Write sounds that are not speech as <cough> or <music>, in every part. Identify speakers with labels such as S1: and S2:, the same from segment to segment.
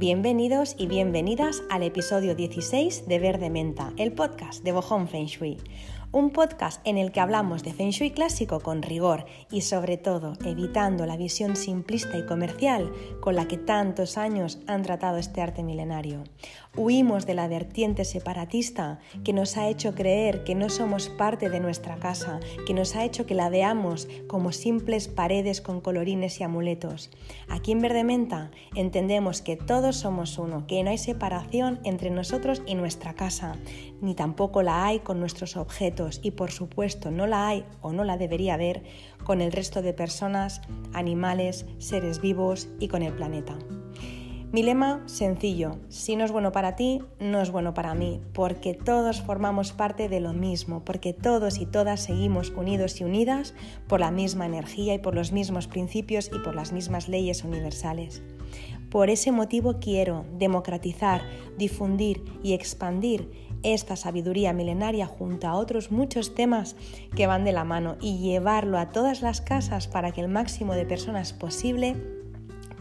S1: Bienvenidos y bienvenidas al episodio 16 de Verde Menta, el podcast de Bohong Feng Shui un podcast en el que hablamos de Feng Shui clásico con rigor y sobre todo evitando la visión simplista y comercial con la que tantos años han tratado este arte milenario. Huimos de la vertiente separatista que nos ha hecho creer que no somos parte de nuestra casa, que nos ha hecho que la veamos como simples paredes con colorines y amuletos. Aquí en Verde Menta entendemos que todos somos uno, que no hay separación entre nosotros y nuestra casa, ni tampoco la hay con nuestros objetos y por supuesto no la hay o no la debería haber con el resto de personas, animales, seres vivos y con el planeta. Mi lema sencillo, si no es bueno para ti, no es bueno para mí, porque todos formamos parte de lo mismo, porque todos y todas seguimos unidos y unidas por la misma energía y por los mismos principios y por las mismas leyes universales. Por ese motivo quiero democratizar, difundir y expandir esta sabiduría milenaria junto a otros muchos temas que van de la mano y llevarlo a todas las casas para que el máximo de personas posible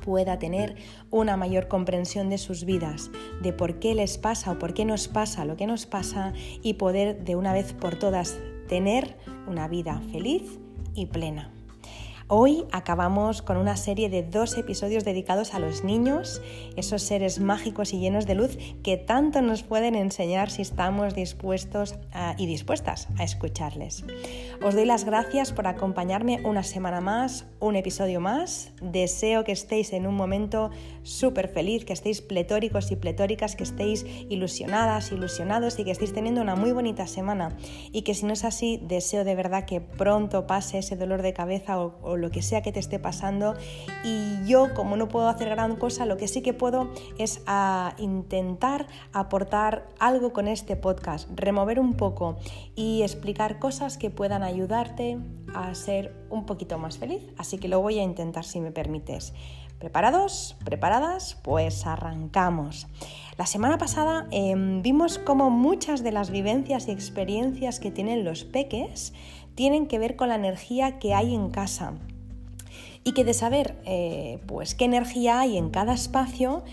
S1: pueda tener una mayor comprensión de sus vidas, de por qué les pasa o por qué nos pasa lo que nos pasa y poder de una vez por todas tener una vida feliz y plena. Hoy acabamos con una serie de dos episodios dedicados a los niños, esos seres mágicos y llenos de luz que tanto nos pueden enseñar si estamos dispuestos y dispuestas a escucharles. Os doy las gracias por acompañarme una semana más, un episodio más. Deseo que estéis en un momento súper feliz, que estéis pletóricos y pletóricas, que estéis ilusionadas, ilusionados y que estéis teniendo una muy bonita semana. Y que si no es así, deseo de verdad que pronto pase ese dolor de cabeza o lo que sea que te esté pasando. Y yo, como no puedo hacer gran cosa, lo que sí que puedo es a intentar aportar algo con este podcast, remover un poco y explicar cosas que puedan ayudarte a ser un poquito más feliz. Así que lo voy a intentar si me permites. ¿Preparados? ¿Preparadas? Pues arrancamos. La semana pasada em, vimos cómo muchas de las vivencias y experiencias que tienen los peques tienen que ver con la energía que hay en casa y que de saber eh, pues qué energía hay en cada espacio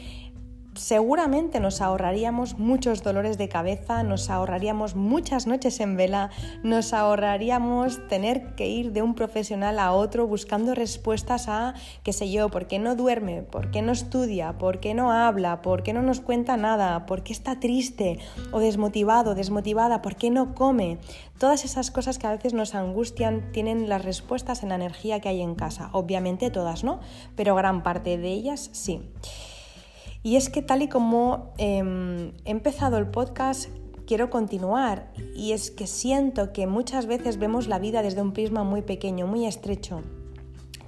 S1: seguramente nos ahorraríamos muchos dolores de cabeza, nos ahorraríamos muchas noches en vela, nos ahorraríamos tener que ir de un profesional a otro buscando respuestas a, qué sé yo, por qué no duerme, por qué no estudia, por qué no habla, por qué no nos cuenta nada, por qué está triste o desmotivado, desmotivada, por qué no come. Todas esas cosas que a veces nos angustian tienen las respuestas en la energía que hay en casa. Obviamente todas no, pero gran parte de ellas sí. Y es que tal y como em, he empezado el podcast, quiero continuar. Y es que siento que muchas veces vemos la vida desde un prisma muy pequeño, muy estrecho.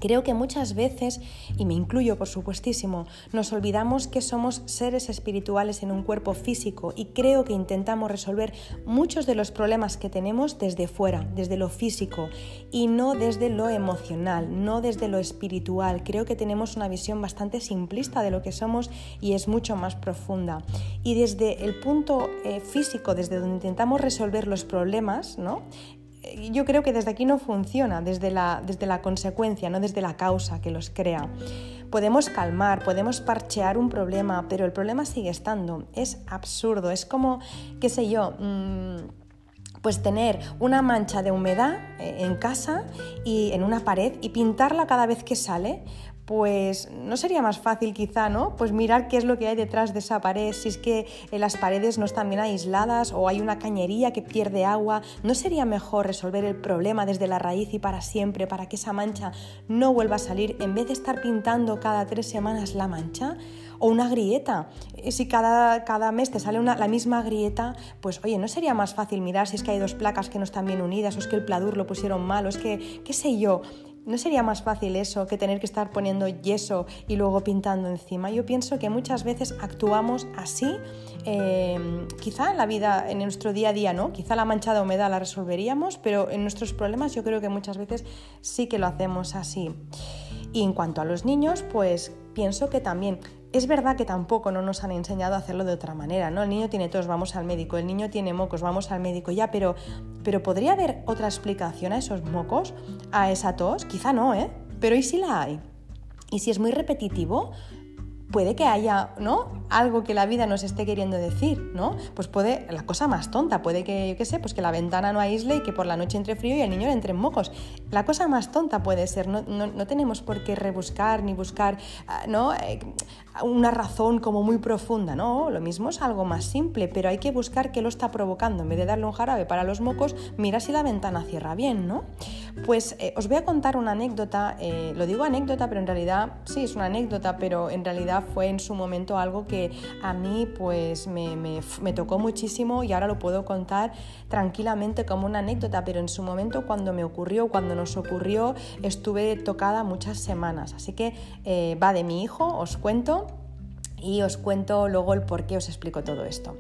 S1: Creo que muchas veces, y me incluyo por supuestísimo, nos olvidamos que somos seres espirituales en un cuerpo físico y creo que intentamos resolver muchos de los problemas que tenemos desde fuera, desde lo físico y no desde lo emocional, no desde lo espiritual. Creo que tenemos una visión bastante simplista de lo que somos y es mucho más profunda. Y desde el punto eh, físico, desde donde intentamos resolver los problemas, ¿no? Yo creo que desde aquí no funciona, desde la, desde la consecuencia, no desde la causa que los crea. Podemos calmar, podemos parchear un problema, pero el problema sigue estando. Es absurdo, es como, qué sé yo, mm, pues tener una mancha de humedad eh, en casa y en una pared y pintarla cada vez que sale, pues no sería más fácil quizá, ¿no? Pues mirar qué es lo que hay detrás de esa pared, si es que eh, las paredes no están bien aisladas o hay una cañería que pierde agua, ¿no sería mejor resolver el problema desde la raíz y para siempre para que esa mancha no vuelva a salir en vez de estar pintando cada tres semanas la mancha? O una grieta. Eh, si cada, cada mes te sale una, la misma grieta, pues oye, ¿no sería más fácil mirar si es que hay dos placas que no están bien unidas o es que el pladur lo pusieron mal o es que, qué sé yo, ¿No sería más fácil eso que tener que estar poniendo yeso y luego pintando encima? Yo pienso que muchas veces actuamos así, em, quizá en la vida, en nuestro día a día, ¿no? Quizá la mancha de humedad la resolveríamos, pero en nuestros problemas yo creo que muchas veces sí que lo hacemos así. Y en cuanto a los niños, pues pienso que también es verdad que tampoco no nos han enseñado a hacerlo de otra manera, ¿no? El niño tiene tos, vamos al médico, el niño tiene mocos, vamos al médico, ya, pero, pero ¿podría haber otra explicación a esos mocos, a esa tos? Quizá no, ¿eh? Pero ¿y si la hay? ¿Y si es muy repetitivo? puede que haya, ¿no? Algo que la vida nos esté queriendo decir, ¿no? Pues puede, la cosa más tonta, puede que, yo qué sé, pues que la ventana no aísle y que por la noche entre frío y el niño le entre mocos. La cosa más tonta puede ser, no, no, tenemos por qué rebuscar ni buscar, ah, ¿no? Una razón como muy profunda, ¿no? Lo mismo es algo más simple, pero hay que buscar qué lo está provocando. En vez de darle un jarabe para los mocos, mira si la ventana cierra bien, ¿no? Pues eh, os voy a contar una anécdota, eh, lo digo anécdota, pero en realidad sí es una anécdota, pero en realidad fue en su momento algo que a mí pues me, me tocó muchísimo y ahora lo puedo contar tranquilamente como una anécdota, pero en su momento cuando me ocurrió, cuando nos ocurrió, estuve tocada muchas semanas. Así que eh, va de mi hijo, os cuento y os cuento luego el por qué os explico todo esto.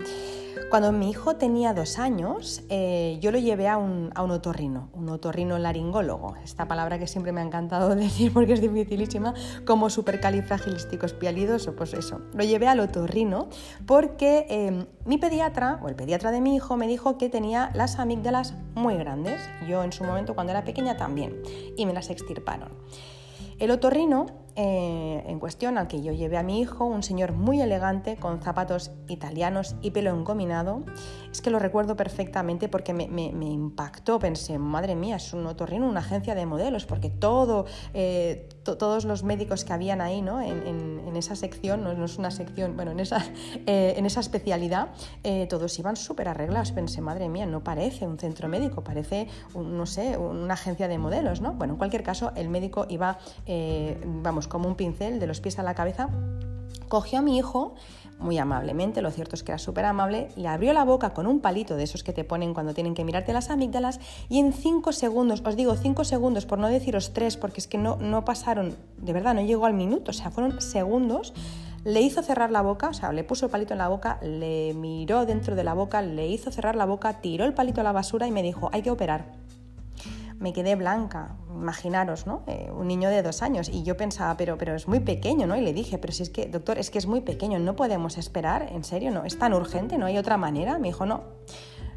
S1: Cuando mi hijo tenía dos años, eh, yo lo llevé a un, un, otorrino, un otorrino laringólogo, esta palabra que siempre me ha encantado <laughs> decir porque es dificilísima, como supercalifragilístico espialidoso, pues eso. Lo llevé al otorrino porque em, mi pediatra, o el pediatra de mi hijo, me dijo que tenía las amígdalas muy grandes. Yo en su momento, cuando era pequeña, también, y me las extirparon. El otorrino eh, en cuestión, al que yo llevé a mi hijo, un señor muy elegante, con zapatos italianos y pelo engominado. Es que lo recuerdo perfectamente porque me, impactó. Pensé, madre mía, es un otorrino, una agencia de modelos, porque todo, eh, todos los médicos que habían ahí ¿no? en, esa sección, no, es una sección, bueno, en esa, <laughs> eh, especialidad, todos iban súper arreglados. Pensé, madre mía, no parece un centro médico, parece, no sé, una agencia de modelos, ¿no? Bueno, en cualquier caso, el médico iba, vamos, como un pincel de los pies a la cabeza, cogió a mi hijo muy amablemente, lo cierto es que era súper amable, le abrió la boca con un palito de esos que te ponen cuando tienen que mirarte las amígdalas y en cinco segundos, os digo cinco segundos por no deciros tres, porque es que no, no pasaron, de verdad, no llegó al minuto, o sea, fueron segundos, le hizo cerrar la boca, o sea, le puso el palito en la boca, le miró dentro de la boca, le hizo cerrar la boca, tiró el palito a la basura y me dijo, hay que operar me quedé blanca, imaginaros, ¿no? Eh, un niño de dos años. Y yo pensaba, pero, pero es muy pequeño, ¿no? Y le dije, pero si es que, doctor, es que es muy pequeño, no podemos esperar, en serio, ¿no? Es tan urgente, ¿no hay otra manera? Me dijo, no.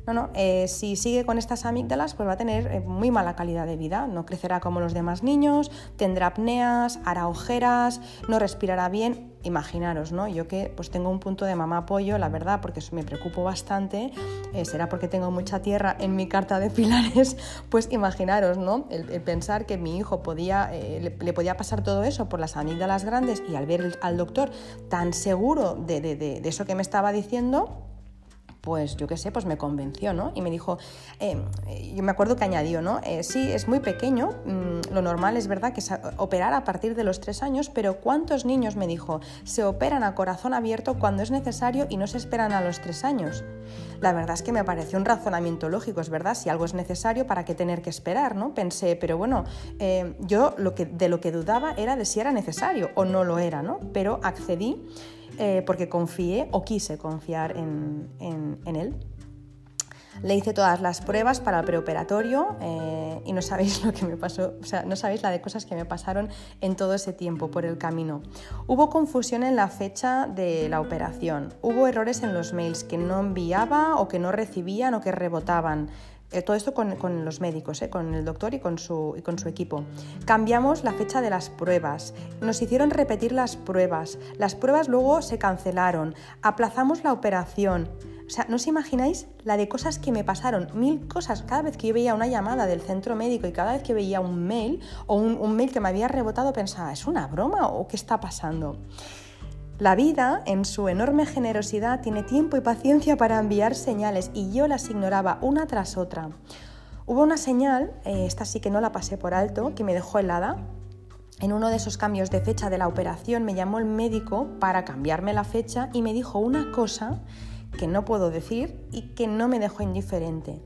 S1: No, no, eh, si sigue con estas amígdalas, pues va a tener eh, muy mala calidad de vida. No crecerá como los demás niños, tendrá apneas, hará ojeras, no respirará bien imaginaros, ¿no? Yo que pues tengo un punto de mamá apoyo, la verdad, porque me preocupo bastante, eh, será porque tengo mucha tierra en mi carta de pilares, <laughs> pues imaginaros, ¿no? El, pensar que mi hijo podía, eh, le, podía pasar todo eso por las amígdalas grandes y al ver al doctor tan seguro de, de eso que me estaba diciendo, pues yo qué sé, pues me convenció, ¿no? Y me dijo, eh, yo me acuerdo que añadió, ¿no? Eh, sí, es muy pequeño, mm, lo normal es verdad que es operar a partir de los tres años, pero ¿cuántos niños, me dijo, se operan a corazón abierto cuando es necesario y no se esperan a los tres años? La verdad es que me pareció un razonamiento lógico, es verdad, si algo es necesario, ¿para qué tener que esperar, no? Pensé, pero bueno, eh, yo lo que, de lo que dudaba era de si era necesario o no lo era, ¿no? Pero accedí eh, porque confié o quise confiar en, él. Le hice todas las pruebas para el preoperatorio eh, y no sabéis <laughs> lo que me pasó, o sea, no sabéis la de cosas que me pasaron en todo ese tiempo por el camino. Hubo confusión en la fecha de la operación, hubo errores en los mails que no enviaba o que no recibían o que rebotaban. Eh, todo esto con, los médicos, eh, con el doctor y con, su, equipo. Cambiamos la fecha de las pruebas, nos hicieron repetir las pruebas, las pruebas luego se cancelaron, aplazamos la operación. O sea, no os imagináis la de cosas que me pasaron, mil cosas. Cada vez que yo veía una llamada del centro médico y cada vez que veía un mail o un mail que me había rebotado, pensaba, ¿es una broma o qué está pasando? La vida, en su enorme generosidad, tiene tiempo y paciencia para enviar señales y yo las ignoraba una tras otra. Hubo una señal, eh, esta sí que no la pasé por alto, que me dejó helada. En uno de esos cambios de fecha de la operación me llamó el médico para cambiarme la fecha y me dijo una cosa que no puedo decir y que no me dejó indiferente.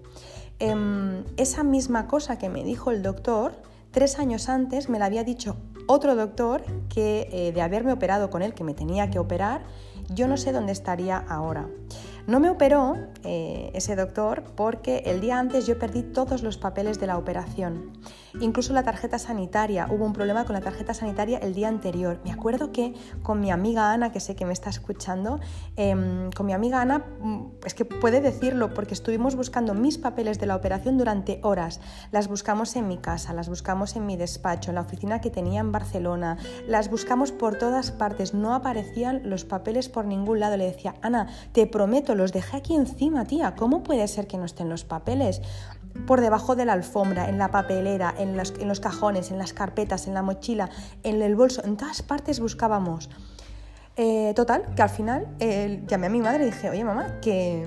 S1: Em, esa misma cosa que me dijo el doctor, tres años antes me la había dicho otro doctor que eh, de haberme operado con él, que me tenía que operar, yo no sé dónde estaría ahora. No me operó eh, ese doctor porque el día antes yo perdí todos los papeles de la operación. Incluso la tarjeta sanitaria, hubo un problema con la tarjeta sanitaria el día anterior. Me acuerdo que con mi amiga Ana, que sé que me está escuchando, em, con mi amiga Ana, mm, es que puede decirlo porque estuvimos buscando mis papeles de la operación durante horas. Las buscamos en mi casa, las buscamos en mi despacho, en la oficina que tenía en Barcelona, las buscamos por todas partes, no aparecían los papeles por ningún lado. Le decía, Ana, te prometo, los dejé aquí encima, tía, ¿cómo puede ser que no estén los papeles? Por debajo de la alfombra, en la papelera, en los, cajones, en las carpetas, en la mochila, en el bolso, en todas partes buscábamos. Eh, total, que al final eh, llamé a mi madre y dije, oye mamá, que,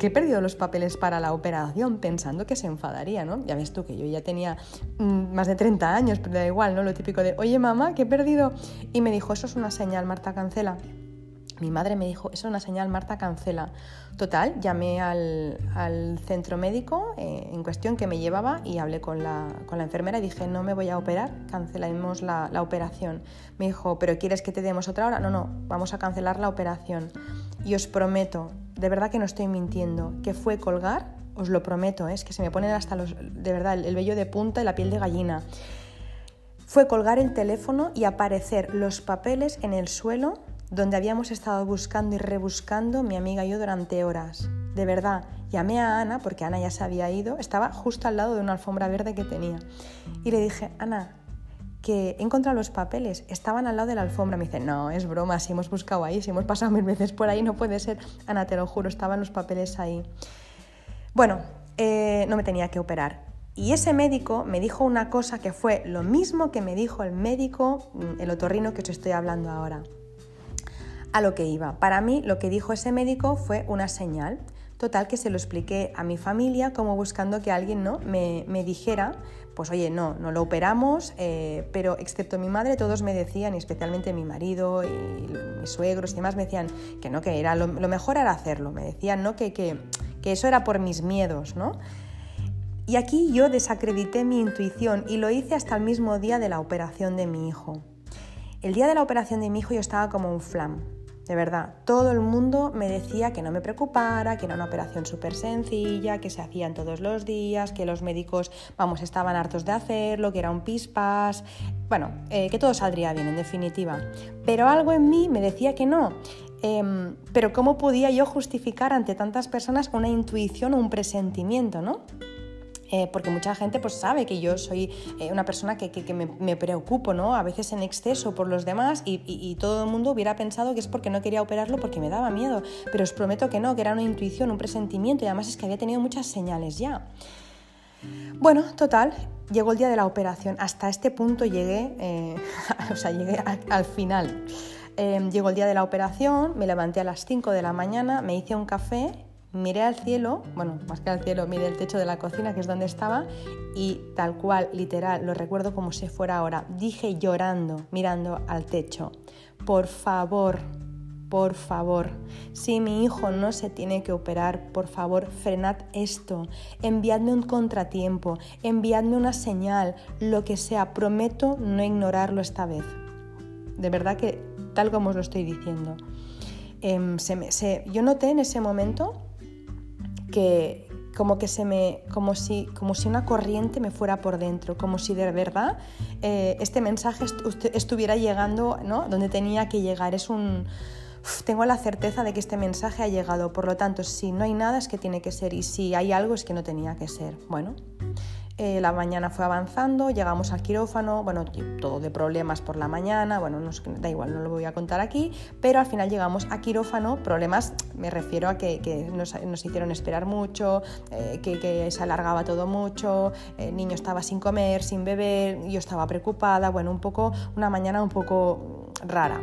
S1: que, he perdido los papeles para la operación, pensando que se enfadaría, ¿no? Ya ves tú que yo ya tenía mm, más de 30 años, pero da igual, ¿no? Lo típico de, oye mamá, que he perdido. Y me dijo, eso es una señal, Marta, cancela. Mi madre me dijo, eso es una señal, Marta, cancela. Total, llamé al, centro médico eh, en cuestión que me llevaba y hablé con la, enfermera y dije, no me voy a operar, cancelemos la, operación. Me dijo, ¿pero quieres que te demos otra hora? No, no, vamos a cancelar la operación. Y os prometo, de verdad que no estoy mintiendo, que fue colgar, os lo prometo, ¿eh? es que se me ponen hasta los, de verdad, el vello de punta y la piel de gallina. Fue colgar el teléfono y aparecer los papeles en el suelo donde habíamos estado buscando y rebuscando mi amiga y yo durante horas. De verdad, llamé a Ana, porque Ana ya se había ido, estaba justo al lado de una alfombra verde que tenía. Y le dije, Ana, que he encontrado los papeles, estaban al lado de la alfombra. Me dice, no, es broma, si hemos buscado ahí, si hemos pasado mil veces por ahí, no puede ser. Ana, te lo juro, estaban los papeles ahí. Bueno, eh, no me tenía que operar. Y ese médico me dijo una cosa que fue lo mismo que me dijo el médico, mm, el otorrino que os estoy hablando ahora a lo que iba. Para mí lo que dijo ese médico fue una señal. Total que se lo expliqué a mi familia como buscando que alguien ¿no? me, dijera, pues oye, no, no lo operamos, eh, pero excepto mi madre todos me decían, y especialmente mi marido y mis suegros y demás, me decían que no, que era lo, mejor era hacerlo, me decían ¿no? que, que, que eso era por mis miedos, ¿no? Y aquí yo desacredité mi intuición y lo hice hasta el mismo día de la operación de mi hijo. El día de la operación de mi hijo yo estaba como un flam, de verdad, todo el mundo me decía que no me preocupara, que era una operación súper sencilla, que se hacían todos los días, que los médicos, vamos, estaban hartos de hacerlo, que era un pispas, bueno, eh, que todo saldría bien en definitiva. Pero algo en mí me decía que no. Em, pero ¿cómo podía yo justificar ante tantas personas una intuición o un presentimiento, no? Eh, porque mucha gente pues sabe que yo soy eh, una persona que, me, preocupo, ¿no? A veces en exceso por los demás y, todo el mundo hubiera pensado que es porque no quería operarlo porque me daba miedo. Pero os prometo que no, que era una intuición, un presentimiento y además es que había tenido muchas señales ya. Bueno, total, llegó el día de la operación. Hasta este punto llegué, eh, <laughs> o sea, llegué al final. llegó el día de la operación, me levanté a las 5 de la mañana, me hice un café miré al cielo, bueno, más que al cielo, miré el techo de la cocina, que es donde estaba, y tal cual, literal, lo recuerdo como si fuera ahora. Dije llorando, mirando al techo, por favor, por favor, si mi hijo no se tiene que operar, por favor, frenad esto, enviadme un contratiempo, enviadme una señal, lo que sea, prometo no ignorarlo esta vez. De verdad que tal como os lo estoy diciendo. Em, yo noté en ese momento que como que se me como si como si una corriente me fuera por dentro como si de verdad eh, este mensaje estuviera llegando ¿no? donde tenía que llegar. Es un tengo la certeza de que este mensaje ha llegado. Por lo tanto si no hay nada es que tiene que ser y si hay algo es que no tenía que ser. Bueno eh, la mañana fue avanzando, llegamos al quirófano, bueno, todo de problemas por la mañana, bueno, da igual, no lo voy a contar aquí, pero al final llegamos a quirófano, problemas, me refiero a que, nos, hicieron esperar mucho, eh, que, se alargaba todo mucho, el niño estaba sin comer, sin beber, yo estaba preocupada, bueno, un poco, una mañana un poco rara.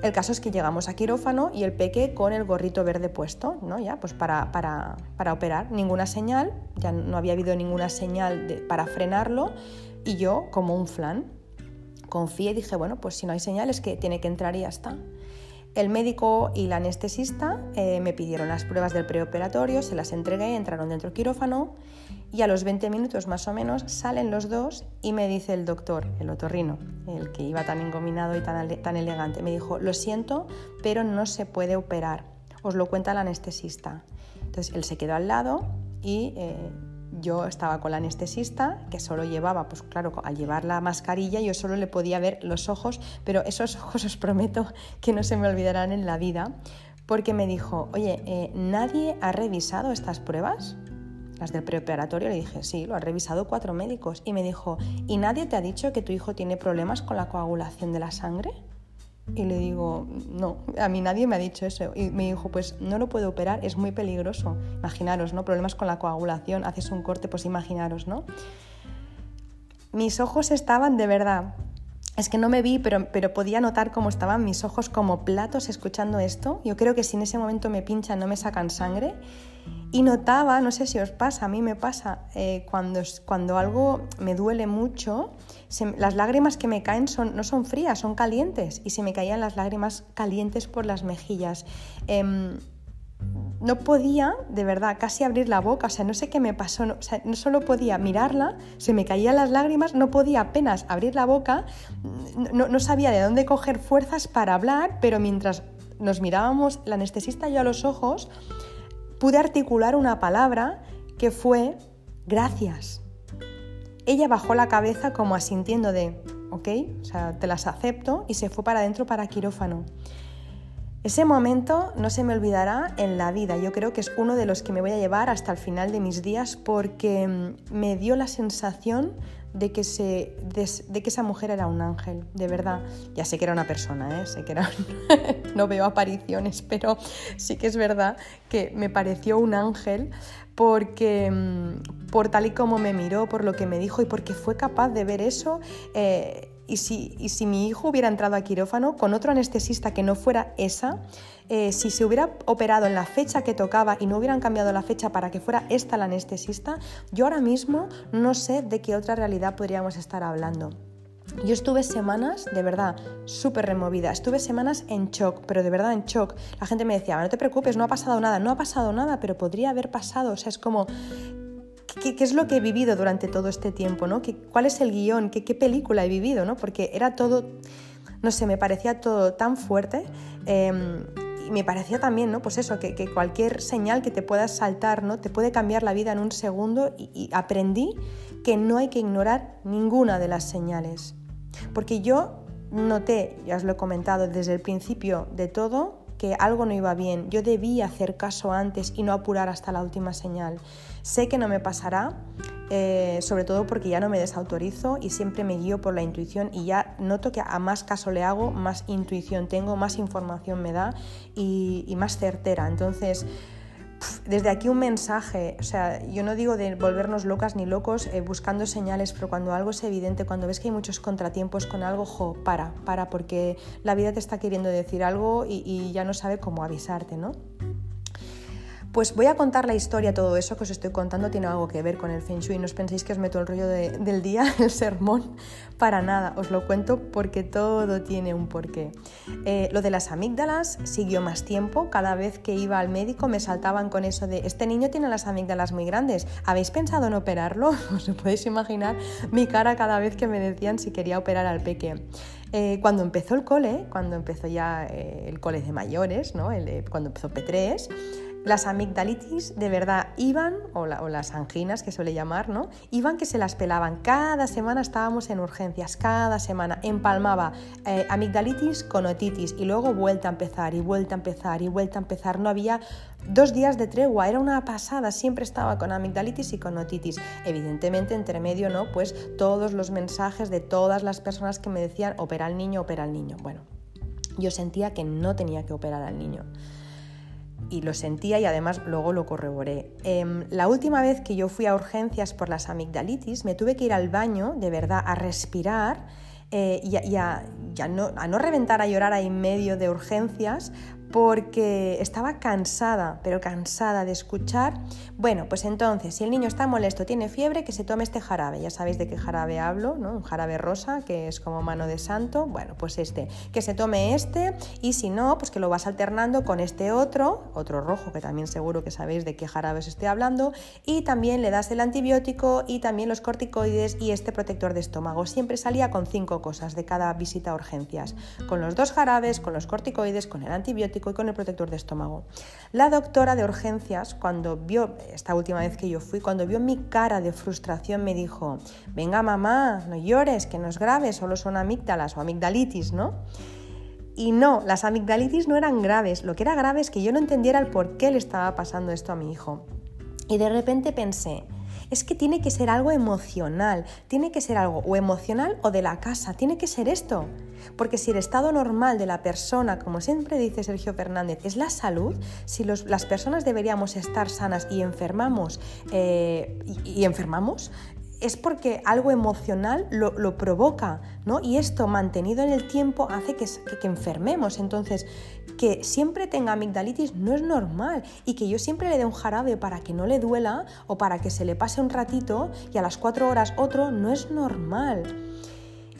S1: El caso es que llegamos a quirófano y el peque con el gorrito verde puesto, ¿no? Ya, pues para, para, operar. Ninguna señal, ya no había habido ninguna señal para frenarlo y yo como un flan. Confié y dije, bueno, pues si no hay señales que tiene que entrar y ya está. El médico y la anestesista eh, me pidieron las pruebas del preoperatorio, se las entregué, entraron dentro del quirófano y a los 20 minutos más o menos salen los dos y me dice el doctor, el otorrino, el que iba tan engominado y tan, elegante, me dijo, lo siento, pero no se puede operar. os lo cuenta el anestesista. Entonces él se quedó al lado y eh, yo estaba con la anestesista, que solo llevaba, pues claro, al llevar la mascarilla yo solo le podía ver los ojos, pero esos ojos os prometo que no se me olvidarán en la vida, porque me dijo, oye, eh, ¿nadie ha revisado estas pruebas? Las del preoperatorio, le dije, sí, lo han revisado cuatro médicos. Y me dijo, ¿y nadie te ha dicho que tu hijo tiene problemas con la coagulación de la sangre? Y le digo, no, a mí nadie me ha dicho eso. Y me dijo, pues no lo puedo operar, es muy peligroso. Imaginaros, ¿no? Problemas con la coagulación, haces un corte, pues imaginaros, ¿no? Mis ojos estaban de verdad. Es que no me vi, pero, pero podía notar cómo estaban mis ojos como platos escuchando esto. Yo creo que si en ese momento me pinchan no me sacan sangre. Y notaba, no sé si os pasa, a mí me pasa, eh, cuando, cuando algo me duele mucho, las lágrimas que me caen son, no son frías, son calientes. Y se me caían las lágrimas calientes por las mejillas. Em, no podía, de verdad, casi abrir la boca, o sea, no sé qué me pasó, no, no solo podía mirarla, se me caían las lágrimas, no podía apenas abrir la boca, no, no sabía de dónde coger fuerzas para hablar, pero mientras nos mirábamos, la anestesista yo a los ojos, pude articular una palabra que fue gracias. Ella bajó la cabeza como asintiendo de, ok, o sea, te las acepto y se fue para adentro para quirófano. Ese momento no se me olvidará en la vida. Yo creo que es uno de los que me voy a llevar hasta el final de mis días porque mm, me dio la sensación de que, se, de, que esa mujer era un ángel, de verdad. Ya sé que era una persona, ¿eh? sé que era, <laughs> no veo apariciones, pero sí que es verdad que me pareció un ángel porque mm, por tal y como me miró, por lo que me dijo y porque fue capaz de ver eso. Eh, y, si, y si mi hijo hubiera entrado a quirófano con otro anestesista que no fuera esa, eh, si se hubiera operado en la fecha que tocaba y no hubieran cambiado la fecha para que fuera esta la anestesista, yo ahora mismo no sé de qué otra realidad podríamos estar hablando. Yo estuve semanas, de verdad, súper removida. Estuve semanas en shock, pero de verdad en shock. La gente me decía, no te preocupes, no ha pasado nada. No ha pasado nada, pero podría haber pasado. O sea, es como, ¿qué, es lo que he vivido durante todo este tiempo? ¿no? ¿Qué, ¿Cuál es el guion? ¿Qué, ¿Qué, película he vivido? ¿no? Porque era todo, no sé, me parecía todo tan fuerte. Em, y me parecía también, ¿no? Pues eso, que, cualquier señal que te puedas saltar, ¿no? Te puede cambiar la vida en un segundo y aprendí que no hay que ignorar ninguna de las señales. Porque yo noté, ya os lo he comentado desde el principio de todo, que algo no iba bien. Yo debía hacer caso antes y no apurar hasta la última señal. Sé que no me pasará, eh, sobre todo porque ya no me desautorizo y siempre me guío por la intuición y ya noto que a más caso le hago, más intuición tengo, más información me da y, más certera. Entonces, desde aquí un mensaje, o sea, yo no digo de volvernos locas ni locos eh, buscando señales, pero cuando algo es evidente, cuando ves que hay muchos contratiempos con algo, jo, para, para, porque la vida te está queriendo decir algo y, y ya no sabe cómo avisarte, ¿no? Pues voy a contar la historia, todo eso que os estoy contando tiene algo que ver con el Feng Shui, no os penséis que os meto el rollo del día, <laughs> el sermón, para nada, os lo cuento porque todo tiene un porqué. Eh, lo de las amígdalas siguió más tiempo, cada vez que iba al médico me saltaban con eso de, este niño tiene las amígdalas muy grandes, ¿habéis pensado en operarlo? <laughs> Os podéis imaginar mi cara cada vez que me decían si quería operar al peque. Eh, cuando empezó el cole, cuando empezó ya eh, el cole de mayores, ¿no? cuando empezó P3, las amigdalitis de verdad iban, o, las anginas que suele llamar, ¿no? Iban que se las pelaban. Cada semana estábamos en urgencias, cada semana empalmaba eh, amigdalitis con otitis y luego vuelta a empezar y vuelta a empezar y vuelta a empezar. No había dos días de tregua, era una pasada, siempre estaba con amigdalitis y con otitis. Evidentemente, entre medio, ¿no? Pues todos los mensajes de todas las personas que me decían opera al niño, opera al niño. Bueno, yo sentía que no tenía que operar al niño y lo sentía y además luego lo corroboré. Em, la última vez que yo fui a urgencias por las amigdalitis, me tuve que ir al baño, de verdad, a respirar eh, y, a, no, a, no, reventar a llorar ahí en medio de urgencias porque estaba cansada, pero cansada de escuchar, bueno, pues entonces, si el niño está molesto, tiene fiebre, que se tome este jarabe, ya sabéis de qué jarabe hablo, ¿no? Un jarabe rosa, que es como mano de santo, bueno, pues este, que se tome este, y si no, pues que lo vas alternando con este otro, otro rojo, que también seguro que sabéis de qué jarabe os estoy hablando, y también le das el antibiótico y también los corticoides y este protector de estómago. Siempre salía con cinco cosas de cada visita a urgencias, con los dos jarabes, con los corticoides, con el antibiótico, y con el protector de estómago. La doctora de urgencias, cuando vio, esta última vez que yo fui, cuando vio mi cara de frustración, me dijo, venga mamá, no llores, que no es grave, solo son amígdalas o amigdalitis, ¿no? Y no, las amigdalitis no eran graves, lo que era grave es que yo no entendiera el por qué le estaba pasando esto a mi hijo. Y de repente pensé, es que tiene que ser algo emocional, tiene que ser algo o emocional o de la casa, tiene que ser esto. Porque si el estado normal de la persona, como siempre dice Sergio Fernández, es la salud, si las personas deberíamos estar sanas y enfermamos, eh, y enfermamos, es porque algo emocional lo, provoca, ¿no? Y esto mantenido en el tiempo hace que, que, enfermemos. Entonces, que siempre tenga amigdalitis no es normal y que yo siempre le dé un jarabe para que no le duela o para que se le pase un ratito y a las cuatro horas otro no es normal.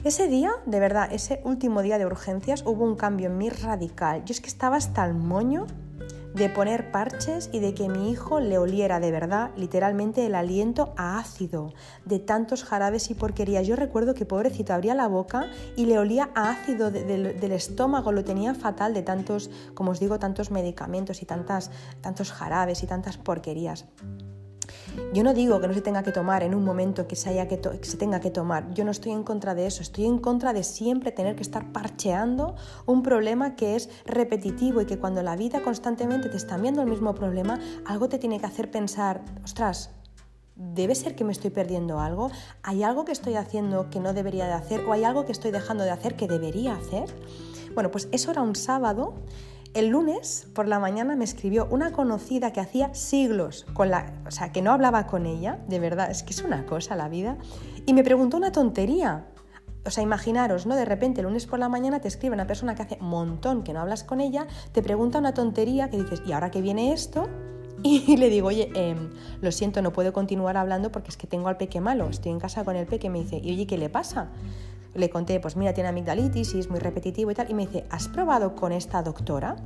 S1: Ese día, de verdad, ese último día de urgencias, hubo un cambio en mí radical. Yo es que estaba hasta el moño de poner parches y de que mi hijo le oliera de verdad, literalmente, el aliento a ácido, de tantos jarabes y porquerías. Yo recuerdo que pobrecito abría la boca y le olía a ácido del estómago, lo tenía fatal de tantos, como os digo, tantos medicamentos y tantas, tantos jarabes y tantas porquerías. Yo no digo que no se tenga que tomar en un momento que se, haya que, se tenga que tomar. Yo no estoy en contra de eso. Estoy en contra de siempre tener que estar parcheando un problema que es repetitivo y que cuando la vida constantemente te está viendo el mismo problema, algo te tiene que hacer pensar, ostras, ¿Debe ser que me estoy perdiendo algo? ¿Hay algo que estoy haciendo que no debería de hacer? ¿O hay algo que estoy dejando de hacer que debería hacer? Bueno, pues eso era un sábado el lunes por la mañana me escribió una conocida que hacía siglos, con la, o sea, que no hablaba con ella, de verdad, es que es una cosa la vida, y me preguntó una tontería. O sea, imaginaros, ¿no? De repente el lunes por la mañana te escribe una persona que hace montón que no hablas con ella, te pregunta una tontería que dices, ¿y ahora que viene esto? <laughs> Y le digo, oye, em, lo siento, no puedo continuar hablando porque es que tengo al peque malo, estoy en casa con el peque. Me dice, y oye, ¿qué le pasa? Le conté, pues mira, tiene amigdalitis y es muy repetitivo y tal. Y me dice, ¿has probado con esta doctora?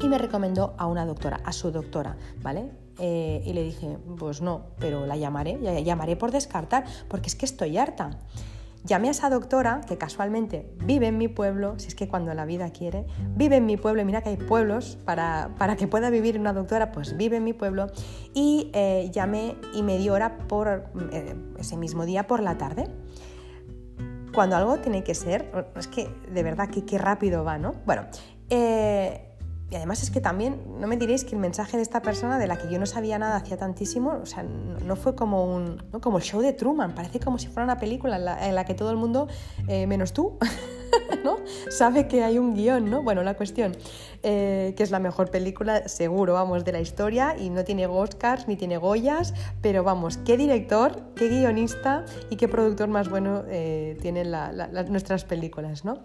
S1: Y me recomendó a una doctora, a su doctora, ¿vale? Eh, y le dije, pues no, pero la llamaré, llamaré por descartar, porque es que estoy harta. Llamé a esa doctora, que casualmente vive en mi pueblo, si es que cuando la vida quiere, vive en mi pueblo, y mira que hay pueblos para, para que pueda vivir una doctora, pues vive en mi pueblo, y eh, llamé y me dio hora por eh, ese mismo día por la tarde cuando algo tiene que ser, es que de verdad que qué rápido va, ¿no? Bueno, eh, y además es que también, no me diréis que el mensaje de esta persona de la que yo no sabía nada hacía tantísimo, o sea, no, fue como un como el show de Truman, parece como si fuera una película en la, que todo el mundo, eh, menos tú, <laughs> <laughs> ¿no? sabe que hay un guion, ¿no? Bueno, la cuestión, eh, que es la mejor película, seguro, vamos, de la historia y no tiene Oscars ni tiene Goyas, pero vamos, qué director, qué guionista y qué productor más bueno eh, tienen nuestras películas, ¿no?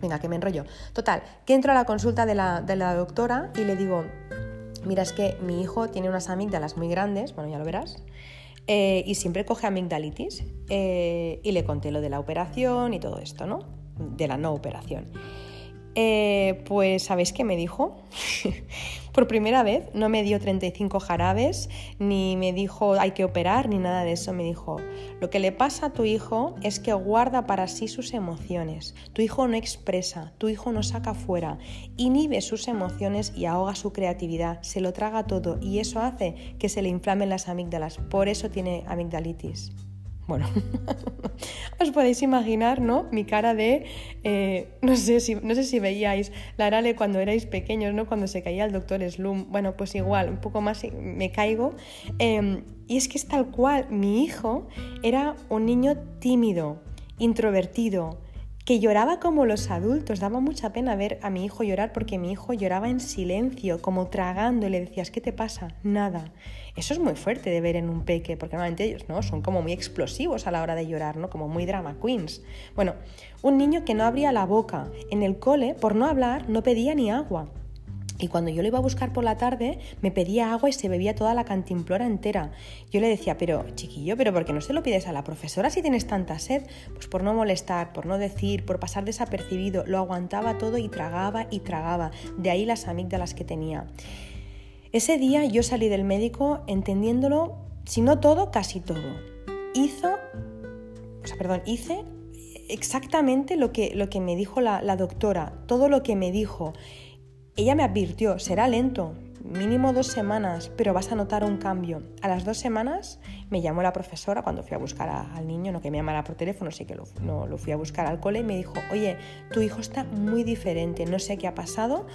S1: Venga, que me enrollo. Total, que entro a la consulta de la, doctora y le digo, mira, es que mi hijo tiene unas amígdalas muy grandes, bueno, ya lo verás, eh, y siempre coge amigdalitis. y le conté lo de la operación y todo esto, ¿no? De la no operación. Eh, pues, ¿sabéis qué me dijo? <laughs> Por primera vez no me dio 35 jarabes, ni me dijo hay que operar, ni nada de eso. Me dijo, lo que le pasa a tu hijo es que guarda para sí sus emociones. Tu hijo no expresa, tu hijo no saca fuera, inhibe sus emociones y ahoga su creatividad, se lo traga todo y eso hace que se le inflamen las amígdalas. Por eso tiene amigdalitis. Bueno, <laughs> os podéis imaginar, ¿no? Mi cara de, eh, no, sé si, no sé si veíais la Arale cuando erais pequeños, ¿no? Cuando se caía el doctor Slum. Bueno, pues igual, un poco más me caigo. Em, y es que es tal cual, mi hijo era un niño tímido, introvertido, que lloraba como los adultos. Daba mucha pena ver a mi hijo llorar porque mi hijo lloraba en silencio, como tragando, y le decías, ¿qué te pasa? Nada. Eso es muy fuerte de ver en un peque, porque normalmente ellos ¿no? son como muy explosivos a la hora de llorar, ¿no? como muy drama queens. Bueno, un niño que no abría la boca en el cole, por no hablar, no pedía ni agua. Y cuando yo lo iba a buscar por la tarde, me pedía agua y se bebía toda la cantimplora entera. Yo le decía, pero chiquillo, ¿pero por qué no se lo pides a la profesora si tienes tanta sed? Pues por no molestar, por no decir, por pasar desapercibido, lo aguantaba todo y tragaba y tragaba. De ahí las amígdalas que tenía. Ese día yo salí del médico entendiéndolo, si no todo, casi todo. Hizo, perdón, hice exactamente lo que, lo que me dijo la doctora, todo lo que me dijo ella me advirtió, será lento, mínimo dos semanas, pero vas a notar un cambio. A las dos semanas me llamó la profesora cuando fui a buscar al niño, no que me llamara por teléfono, sí que lo, no, lo fui a buscar al cole y me dijo, oye, tu hijo está muy diferente, no sé qué ha pasado,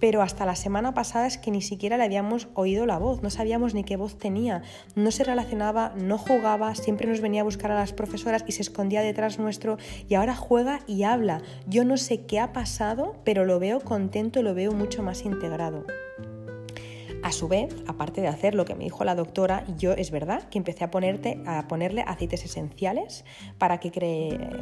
S1: pero hasta la semana pasada es que ni siquiera le habíamos oído la voz, no sabíamos ni qué voz tenía, no se relacionaba, no jugaba, siempre nos venía a buscar a las profesoras y se escondía detrás nuestro y ahora juega y habla. Yo no sé qué ha pasado, pero lo veo contento y lo veo mucho más integrado. A su vez, aparte de hacer lo que me dijo la doctora, yo es verdad que empecé a, ponerte, a ponerle aceites esenciales para que,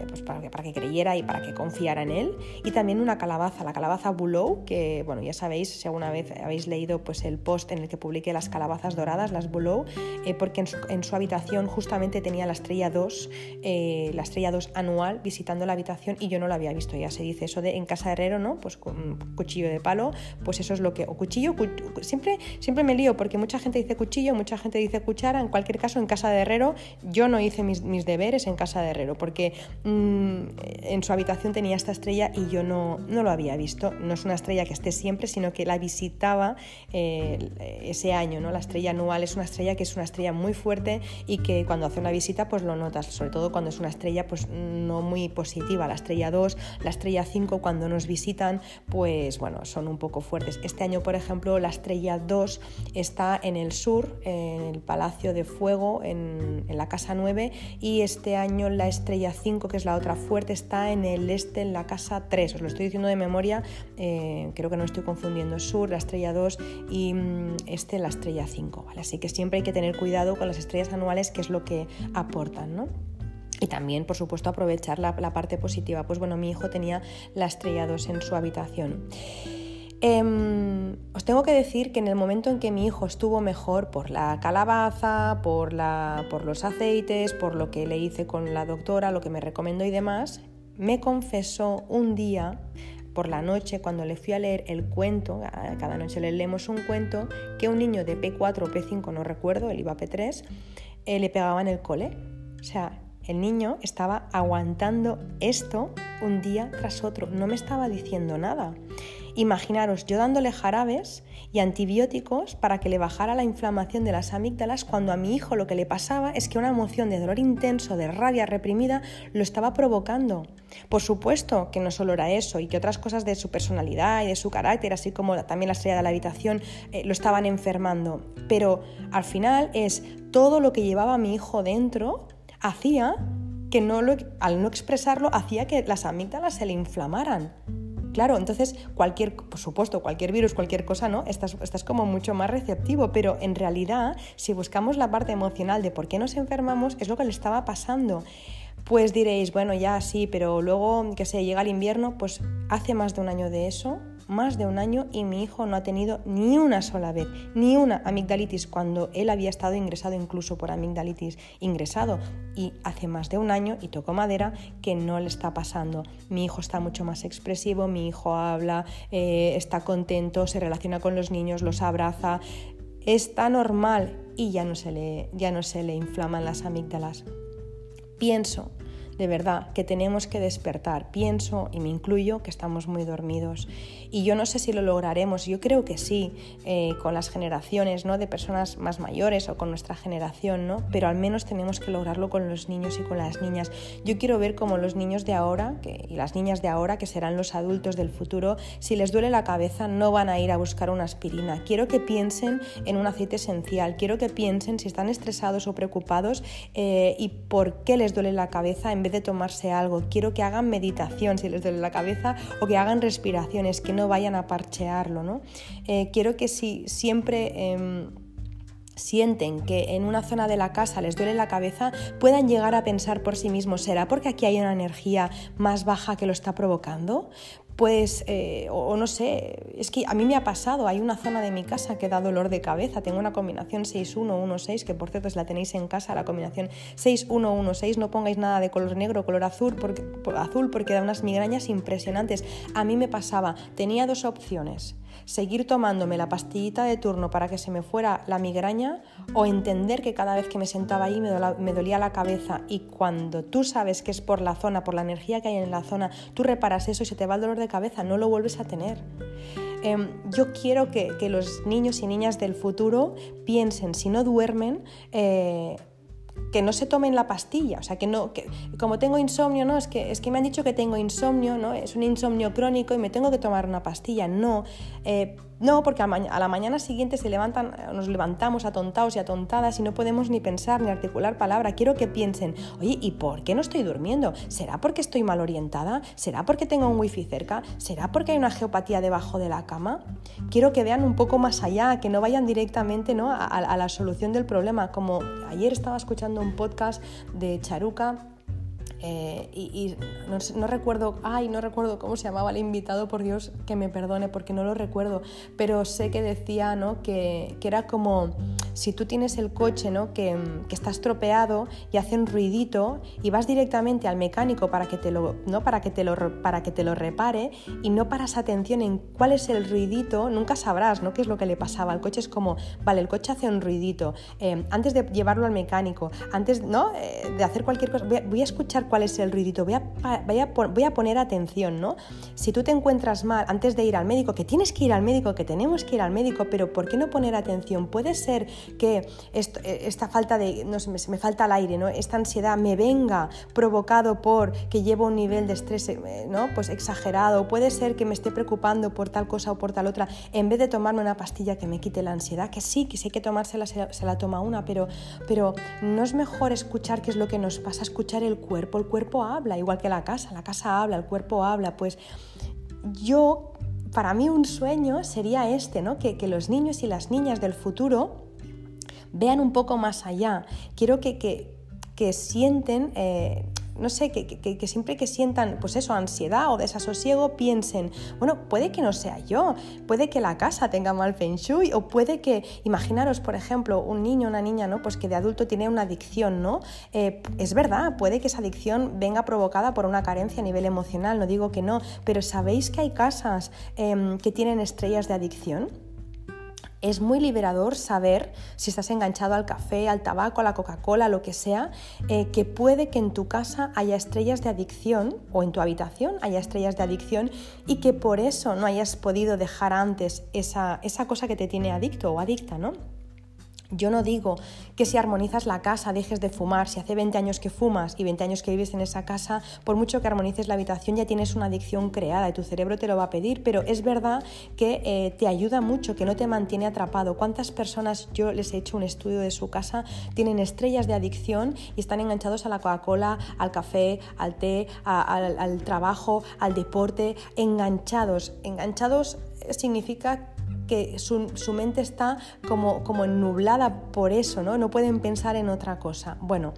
S1: pues para, que, para que creyera y para que confiara en él. Y también una calabaza, la calabaza Bulow, que bueno, ya sabéis, si alguna vez habéis leído pues, el post en el que publiqué las calabazas doradas, las Bulow, eh, porque en su, habitación justamente tenía la estrella 2, eh, la estrella 2 anual visitando la habitación y yo no la había visto. Ya se dice eso de en casa herrero, ¿no? Pues con cuchillo de palo, pues eso es lo que... O cuchillo, siempre Siempre me lío porque mucha gente dice cuchillo, mucha gente dice cuchara. En cualquier caso, en casa de herrero, yo no hice mis, deberes en casa de herrero porque mm, en su habitación tenía esta estrella y yo no, no, lo había visto. No es una estrella que esté siempre, sino que la visitaba eh, ese año. ¿no? La estrella anual es una estrella que es una estrella muy fuerte y que cuando hace una visita pues lo notas, sobre todo cuando es una estrella pues no muy positiva. La estrella 2, la estrella 5 cuando nos visitan pues bueno, son un poco fuertes. Este año, por ejemplo, la estrella 2 está en el sur, en el Palacio de Fuego, en, la Casa 9, y este año la Estrella 5, que es la otra fuerte, está en el este, en la Casa 3. Os lo estoy diciendo de memoria, eh, creo que no estoy confundiendo sur, la Estrella 2 y mm, este, la Estrella 5. ¿vale? Así que siempre hay que tener cuidado con las estrellas anuales, que es lo que aportan. ¿no? Y también, por supuesto, aprovechar la, la, parte positiva. Pues bueno, mi hijo tenía la estrella 2 en su habitación. Em, os tengo que decir que en el momento en que mi hijo estuvo mejor por la calabaza, por, la, por los aceites, por lo que le hice con la doctora, lo que me recomendó y demás, me confesó un día por la noche cuando le fui a leer el cuento, cada noche le leemos un cuento, que un niño de P4 o P5, no recuerdo, él iba a P3, eh, le pegaba en el cole. O sea, el niño estaba aguantando esto un día tras otro, no me estaba diciendo nada. Imaginaros yo dándole jarabes y antibióticos para que le bajara la inflamación de las amígdalas cuando a mi hijo lo que le pasaba es que una emoción de dolor intenso, de rabia reprimida, lo estaba provocando. Por supuesto que no solo era eso y que otras cosas de su personalidad y de su carácter, así como también la estrella de la habitación, eh, lo estaban enfermando. Pero al final es todo lo que llevaba mi hijo dentro hacía que no al no expresarlo hacía que las amígdalas se le inflamaran. Claro, entonces cualquier, por supuesto, cualquier virus, cualquier cosa, ¿no? Estás, estás como mucho más receptivo, pero en realidad, si buscamos la parte emocional de por qué nos enfermamos, es lo que le estaba pasando. Pues diréis, bueno, ya sí, pero luego que se llega el invierno, pues hace más de un año de eso, más de un año y mi hijo no ha tenido ni una sola vez, ni una amigdalitis cuando él había estado ingresado incluso por amigdalitis ingresado y hace más de un año y tocó madera que no le está pasando. Mi hijo está mucho más expresivo, mi hijo habla, eh, está contento, se relaciona con los niños, los abraza, está normal y ya no se le, ya no se le inflaman las amígdalas. Pienso de verdad que tenemos que despertar. Pienso y me incluyo que estamos muy dormidos. Y yo no sé si lo lograremos, yo creo que sí, eh, con las generaciones ¿no? de personas más mayores o con nuestra generación, ¿no? pero al menos tenemos que lograrlo con los niños y con las niñas. Yo quiero ver cómo los niños de ahora y las niñas de ahora, que serán los adultos del futuro, si les duele la cabeza no van a ir a buscar una aspirina. Quiero que piensen en un aceite esencial, quiero que piensen si están estresados o preocupados eh, y por qué les duele la cabeza en vez de tomarse algo. Quiero que hagan meditación si les duele la cabeza o que hagan respiraciones, que no vayan a parchearlo, ¿no? Eh, quiero que si siempre... Em, sienten que en una zona de la casa les duele la cabeza, puedan llegar a pensar por sí mismos, ¿será porque aquí hay una energía más baja que lo está provocando? Pues, o, no sé, es que a mí me ha pasado, hay una zona de mi casa que da dolor de cabeza, tengo una combinación 6-1-1-6, que por cierto, si la tenéis en casa, la combinación 6-1-1-6, no pongáis nada de color negro, color azul porque, azul, porque da unas migrañas impresionantes. A mí me pasaba, tenía dos opciones seguir tomándome la pastillita de turno para que se me fuera la migraña o entender que cada vez que me sentaba ahí me, dolía la cabeza y cuando tú sabes que es por la zona, por la energía que hay en la zona, tú reparas eso y se te va el dolor de cabeza, no lo vuelves a tener. Em, yo quiero que, los niños y niñas del futuro piensen, si no duermen, eh, que no se tomen la pastilla, o sea, que no, que, como tengo insomnio, no, es que, es que me han dicho que tengo insomnio, ¿no? Es un insomnio crónico y me tengo que tomar una pastilla, no. Eh, no, porque a, la mañana siguiente levantan, nos levantamos atontados y atontadas y no podemos ni pensar ni articular palabra. Quiero que piensen, oye, ¿y por qué no estoy durmiendo? ¿Será porque estoy mal orientada? ¿Será porque tengo un wifi cerca? ¿Será porque hay una geopatía debajo de la cama? Quiero que vean un poco más allá, que no vayan directamente ¿no? a la solución del problema. Como ayer estaba escuchando un podcast de Charuca eh, y, no, recuerdo, ay, no recuerdo cómo se llamaba el invitado, por Dios que me perdone porque no lo recuerdo, pero sé que decía ¿no? que, que era como si tú tienes el coche ¿no? que, que, está estropeado y hace un ruidito y vas directamente al mecánico para que te lo, ¿no? para que te lo, para que te lo repare y no paras atención en cuál es el ruidito, nunca sabrás ¿no? qué es lo que le pasaba. El coche es como, vale, el coche hace un ruidito, eh, antes de llevarlo al mecánico, antes ¿no? Eh, de hacer cualquier cosa, voy a escuchar cuál es el ruidito, voy a, voy a, poner atención, ¿no? Si tú te encuentras mal antes de ir al médico, que tienes que ir al médico, que tenemos que ir al médico, pero ¿por qué no poner atención? Puede ser que eh, esta falta de, no sé, me, falta el aire, ¿no? Esta ansiedad me venga provocado por que llevo un nivel de estrés, eh, ¿no? Pues exagerado, puede ser que me esté preocupando por tal cosa o por tal otra, en vez de tomarme una pastilla que me quite la ansiedad, que sí, que sí hay que tomársela, se, se la toma una, pero, pero no es mejor escuchar qué es lo que nos pasa, escuchar el cuerpo el cuerpo habla, igual que la casa, la casa habla, el cuerpo habla, pues yo, para mí un sueño sería este, ¿no? Que, los niños y las niñas del futuro vean un poco más allá. Quiero que, que, sienten eh, no sé, que, siempre que sientan, pues eso, ansiedad o desasosiego, piensen, bueno, puede que no sea yo, puede que la casa tenga mal feng shui, o puede que, imaginaros, por ejemplo, un niño, una niña, ¿no? Pues que de adulto tiene una adicción, ¿no? Eh, es verdad, puede que esa adicción venga provocada por una carencia a nivel emocional, no digo que no, pero ¿sabéis que hay casas em, que tienen estrellas de adicción? Es muy liberador saber si estás enganchado al café, al tabaco, a la Coca-Cola, lo que sea, eh, que puede que en tu casa haya estrellas de adicción o en tu habitación haya estrellas de adicción y que por eso no hayas podido dejar antes esa, esa cosa que te tiene adicto o adicta, ¿no? Yo no digo que si armonizas la casa dejes de fumar, si hace 20 años que fumas y 20 años que vives en esa casa, por mucho que armonices la habitación ya tienes una adicción creada y tu cerebro te lo va a pedir, pero es verdad que eh, te ayuda mucho, que no te mantiene atrapado. ¿Cuántas personas, yo les he hecho un estudio de su casa, tienen estrellas de adicción y están enganchados a la Coca-Cola, al café, al té, al trabajo, al deporte, enganchados? Enganchados significa que su, mente está como, como nublada por eso, ¿no? No pueden pensar en otra cosa. Bueno,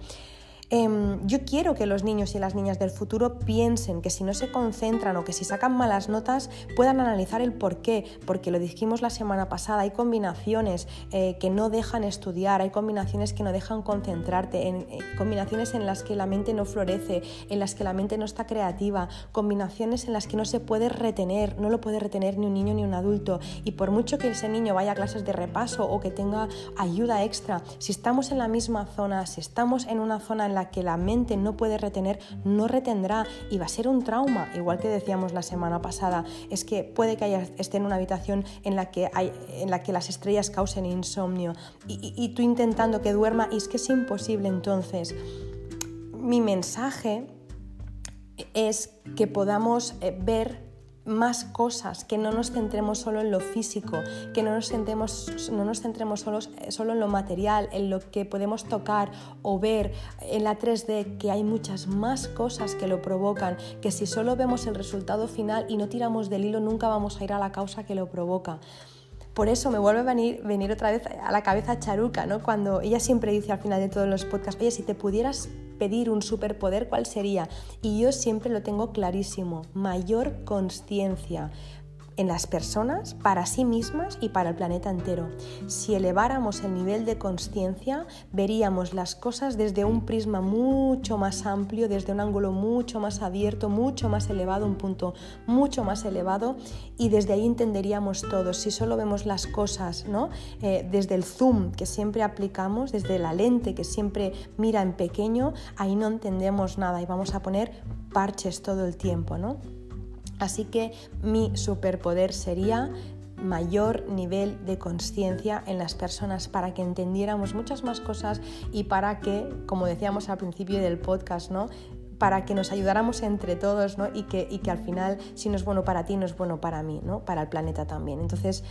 S1: Em, yo quiero que los niños y las niñas del futuro piensen que si no se concentran o que si sacan malas notas puedan analizar el por qué, porque lo dijimos la semana pasada, hay combinaciones eh, que no dejan estudiar, hay combinaciones que no dejan concentrarte, en, eh, combinaciones en las que la mente no florece, en las que la mente no está creativa, combinaciones en las que no se puede retener, no lo puede retener ni un niño ni un adulto. Y por mucho que ese niño vaya a clases de repaso o que tenga ayuda extra, si estamos en la misma zona, si estamos en una zona en la que la mente no puede retener, no retendrá y va a ser un trauma, igual que decíamos la semana pasada, es que puede que esté en una habitación en la que, hay, en la que las estrellas causen insomnio y, y tú intentando que duerma y es que es imposible entonces. Mi mensaje es que podamos eh, ver más cosas, que no nos centremos solo en lo físico, que no nos centremos, no nos centremos solo, solo en lo material, en lo que podemos tocar o ver en la 3D, que hay muchas más cosas que lo provocan, que si solo vemos el resultado final y no tiramos del hilo, nunca vamos a ir a la causa que lo provoca. Por eso me vuelve a venir, venir otra vez a la cabeza Charuca, ¿no? cuando ella siempre dice al final de todos los podcasts, oye, si te pudieras pedir un superpoder, ¿cuál sería? Y yo siempre lo tengo clarísimo, mayor conciencia, en las personas, para sí mismas y para el planeta entero. Si eleváramos el nivel de conciencia, veríamos las cosas desde un prisma mucho más amplio, desde un ángulo mucho más abierto, mucho más elevado, un punto mucho más elevado y desde ahí entenderíamos todo. Si solo vemos las cosas ¿no? Eh, desde el zoom que siempre aplicamos, desde la lente que siempre mira en pequeño, ahí no entendemos nada y vamos a poner parches todo el tiempo, ¿no? Así que mi superpoder sería mayor nivel de conciencia en las personas para que entendiéramos muchas más cosas y para que, como decíamos al principio del podcast, ¿no? para que nos ayudáramos entre todos ¿no? y, que, y que al final si no es bueno para ti no es bueno para mí, ¿no? para el planeta también. Entonces,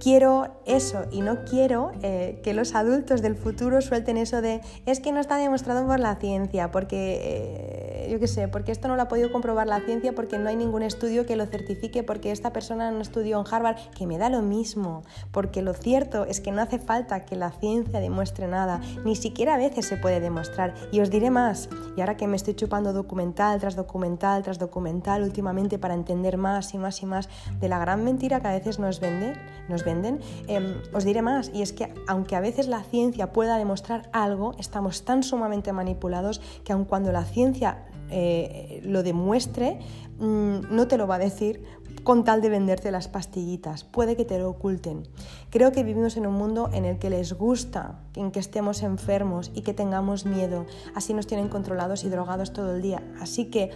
S1: quiero eso y no quiero eh, que los adultos del futuro suelten eso de es que no está demostrado por la ciencia, porque eh, yo qué sé, porque esto no lo ha podido comprobar la ciencia, porque no hay ningún estudio que lo certifique, porque esta persona no estudió en Harvard, que me da lo mismo, porque lo cierto es que no hace falta que la ciencia demuestre nada, ni siquiera a veces se puede demostrar. Y os diré más, y ahora que me estoy chupando documental tras documental tras documental últimamente para entender más y más y más de la gran mentira que a veces nos venden, nos venden, em, os diré más, y es que aunque a veces la ciencia pueda demostrar algo, estamos tan sumamente manipulados que aun cuando la ciencia eh, lo demuestre, mm, no te lo va a decir con tal de venderte las pastillitas, puede que te lo oculten. Creo que vivimos en un mundo en el que les gusta en que estemos enfermos y que tengamos miedo, así nos tienen controlados y drogados todo el día. Así que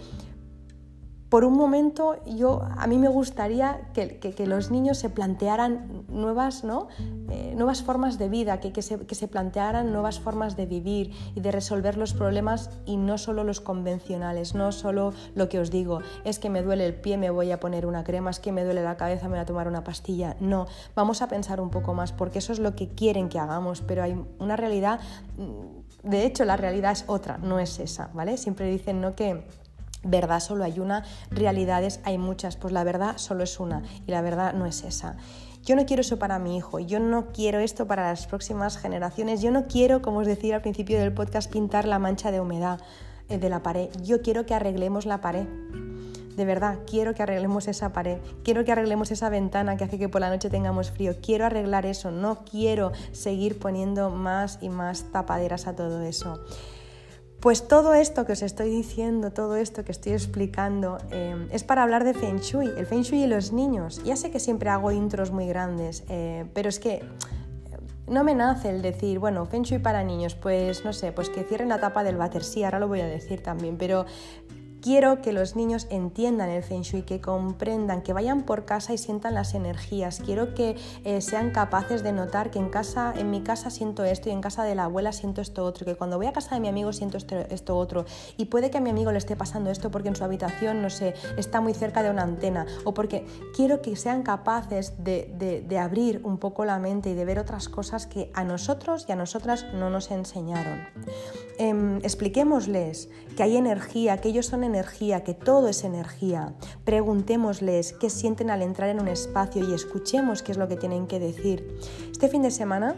S1: por un momento yo, a mí me gustaría que, los niños se plantearan nuevas, ¿no? Eh, nuevas formas de vida, que, se, que, se, plantearan nuevas formas de vivir y de resolver los problemas y no solo los convencionales, no solo lo que os digo, es que me duele el pie, me voy a poner una crema, es que me duele la cabeza, me voy a tomar una pastilla. No, vamos a pensar un poco más porque eso es lo que quieren que hagamos, pero hay una realidad, mm, de hecho la realidad es otra, no es esa, ¿vale? Siempre dicen, ¿no? Que verdad solo hay una, realidades hay muchas, pues la verdad solo es una y la verdad no es esa. Yo no quiero eso para mi hijo, yo no quiero esto para las próximas generaciones, yo no quiero, como os decía al principio del podcast, pintar la mancha de humedad eh, de la pared, yo quiero que arreglemos la pared. De verdad, quiero que arreglemos esa pared, quiero que arreglemos esa ventana que hace que por la noche tengamos frío, quiero arreglar eso, no quiero seguir poniendo más y más tapaderas a todo eso. Pues todo esto que os estoy diciendo, todo esto que estoy explicando, eh, es para hablar de Feng Shui, el Feng Shui y los niños. Ya sé que siempre hago intros muy grandes, eh, pero es que no me nace el decir, bueno, Feng Shui para niños, pues no sé, pues que cierren la tapa del váter, sí, ahora lo voy a decir también, pero Quiero que los niños entiendan el Feng Shui, que comprendan, que vayan por casa y sientan las energías. Quiero que eh, sean capaces de notar que en casa, en mi casa siento esto y en casa de la abuela siento esto otro, que cuando voy a casa de mi amigo siento esto, otro. Y puede que a mi amigo le esté pasando esto porque en su habitación, no sé, está muy cerca de una antena. O porque quiero que sean capaces de, abrir un poco la mente y de ver otras cosas que a nosotros y a nosotras no nos enseñaron. Em, expliquémosles que hay energía, que ellos son energía, que todo es energía. Preguntémosles qué sienten al entrar en un espacio y escuchemos qué es lo que tienen que decir. Este fin de semana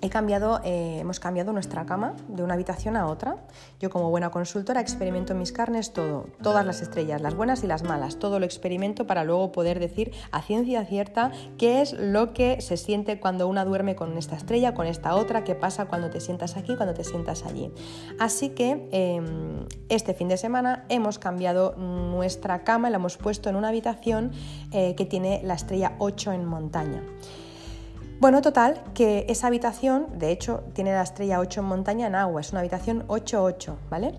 S1: He cambiado, eh, hemos cambiado nuestra cama de una habitación a otra. Yo como buena consultora experimento en mis carnes todo, todas las estrellas, las buenas y las malas, todo lo experimento para luego poder decir a ciencia cierta qué es lo que se siente cuando una duerme con esta estrella, con esta otra, qué pasa cuando te sientas aquí, cuando te sientas allí. Así que em, este fin de semana hemos cambiado nuestra cama, la hemos puesto en una habitación eh, que tiene la estrella 8 en montaña. Bueno, total, que esa habitación, de hecho, tiene la estrella 8 en montaña en agua, es una habitación 8-8, ¿vale?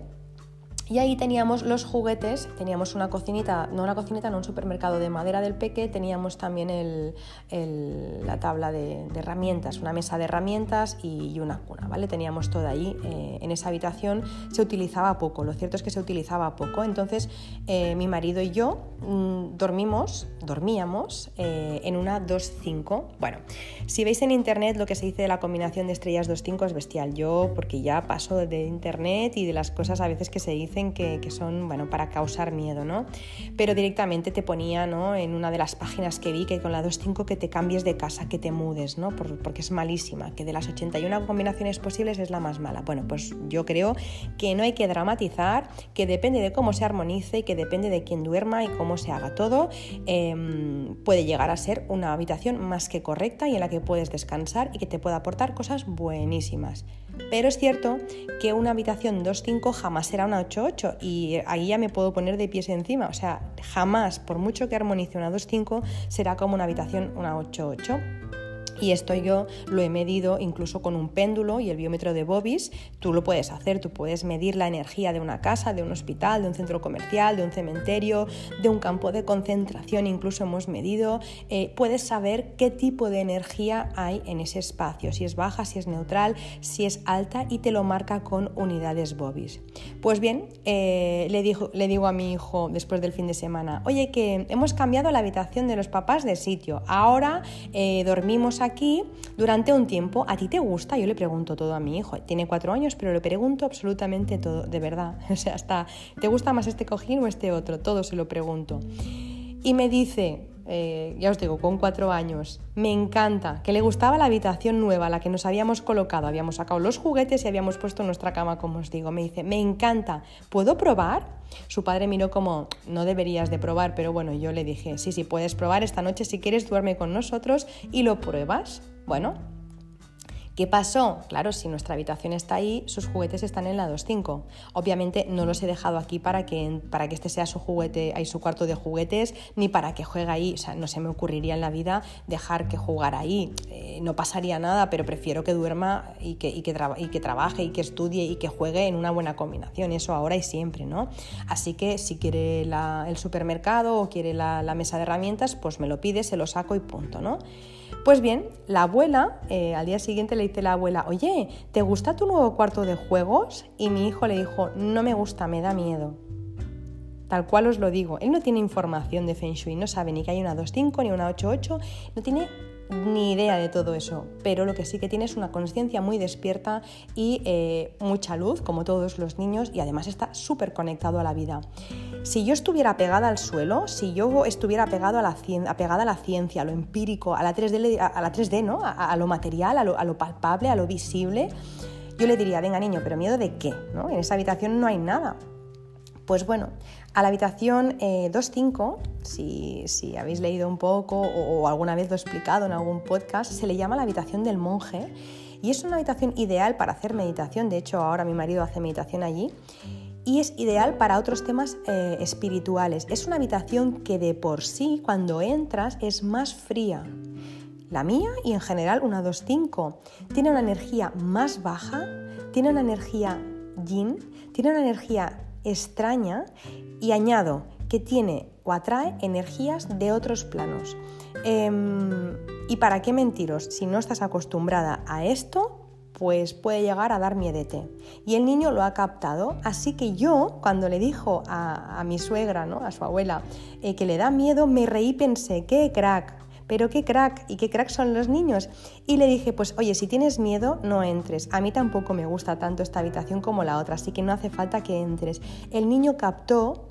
S1: Y ahí teníamos los juguetes, teníamos una cocinita, no una cocinita, no un supermercado de madera del peque, teníamos también la tabla de, herramientas, una mesa de herramientas y, una cuna, ¿vale? Teníamos todo ahí eh, en esa habitación, se utilizaba poco, lo cierto es que se utilizaba poco, entonces eh, mi marido y yo mm, dormimos, dormíamos eh, en una 2-5. Bueno, si veis en internet lo que se dice de la combinación de estrellas 2-5 es bestial, yo porque ya paso de internet y de las cosas a veces que se dicen que, son bueno, para causar miedo, ¿no? Pero directamente te ponía ¿no? en una de las páginas que vi que con la 2.5 que te cambies de casa, que te mudes, ¿no? porque es malísima, que de las 81 combinaciones posibles es la más mala. Bueno, pues yo creo que no hay que dramatizar, que depende de cómo se armonice y que depende de quién duerma y cómo se haga todo, em, puede llegar a ser una habitación más que correcta y en la que puedes descansar y que te pueda aportar cosas buenísimas. Pero es cierto que una habitación 2.5 jamás será una 8.8 y ahí ya me puedo poner de pies encima. O sea, jamás, por mucho que armonice una 2.5, será como una habitación una 8.8. Y esto yo lo he medido incluso con un péndulo y el biómetro de Bobis. Tú lo puedes hacer, tú puedes medir la energía de una casa, de un hospital, de un centro comercial, de un cementerio, de un campo de concentración, incluso hemos medido. Eh, puedes saber qué tipo de energía hay en ese espacio, si es baja, si es neutral, si es alta y te lo marca con unidades Bobis. Pues bien, eh, le, dijo, le digo a mi hijo después del fin de semana, oye que hemos cambiado la habitación de los papás de sitio, ahora eh, dormimos aquí aquí durante un tiempo. ¿A ti te gusta? Yo le pregunto todo a mi hijo. Tiene cuatro años, pero le pregunto absolutamente todo, de verdad. <laughs> O sea, hasta, ¿te gusta más este cojín o este otro? Todo se lo pregunto. Y me dice, eh, ya os digo, con cuatro años, me encanta, que le gustaba la habitación nueva, la que nos habíamos colocado, habíamos sacado los juguetes y habíamos puesto nuestra cama, como os digo. Me dice, me encanta, ¿puedo probar? Su padre miró como, no deberías de probar, pero bueno, yo le dije, sí, sí, puedes probar esta noche si quieres, duerme con nosotros y lo pruebas. Bueno, ¿Qué pasó? Claro, si nuestra habitación está ahí, sus juguetes están en la 2.5. Obviamente no los he dejado aquí para que, para que este sea su juguete, su cuarto de juguetes, ni para que juegue ahí. O sea, no se me ocurriría en la vida dejar que jugara ahí. Eh, no pasaría nada, pero prefiero que duerma y que, y que, trabaje y que estudie y que juegue en una buena combinación. Eso ahora y siempre, ¿no? Así que si quiere el supermercado o quiere la mesa de herramientas, pues me lo pide, se lo saco y punto, ¿no? Pues bien, la abuela, eh, al día siguiente le dice la abuela, oye, ¿te gusta tu nuevo cuarto de juegos? Y mi hijo le dijo, no me gusta, me da miedo. Tal cual os lo digo, él no tiene información de Feng Shui, no sabe ni que hay una 2.5 ni una 8.8, no tiene ni idea de todo eso, pero lo que sí que tiene es una conciencia muy despierta y eh, mucha luz, como todos los niños, y además está súper conectado a la vida. Si yo estuviera pegada al suelo, si yo estuviera pegado a la, apegada a la ciencia, a lo empírico, a la 3D, a la 3D ¿no? a, lo material, a lo, palpable, a lo visible, yo le diría, venga niño, pero miedo de qué? ¿no? En esa habitación no hay nada. Pues bueno, a la habitación 2.5, eh, si, habéis leído un poco o, alguna vez lo he explicado en algún podcast, se le llama la habitación del monje y es una habitación ideal para hacer meditación. De hecho, ahora mi marido hace meditación allí y es ideal para otros temas eh, espirituales. Es una habitación que de por sí, cuando entras, es más fría. La mía y en general una 2.5 tiene una energía más baja, tiene una energía yin, tiene una energía extraña y añado que tiene o atrae energías de otros planos. Em, ¿Y para qué mentiros? Si no estás acostumbrada a esto, pues puede llegar a dar miedete. Y el niño lo ha captado, así que yo, cuando le dijo a, mi suegra, ¿no? a su abuela, eh, que le da miedo, me reí y pensé, qué crack, pero qué crack y qué crack son los niños. Y le dije, pues oye, si tienes miedo, no entres. A mí tampoco me gusta tanto esta habitación como la otra, así que no hace falta que entres. El niño captó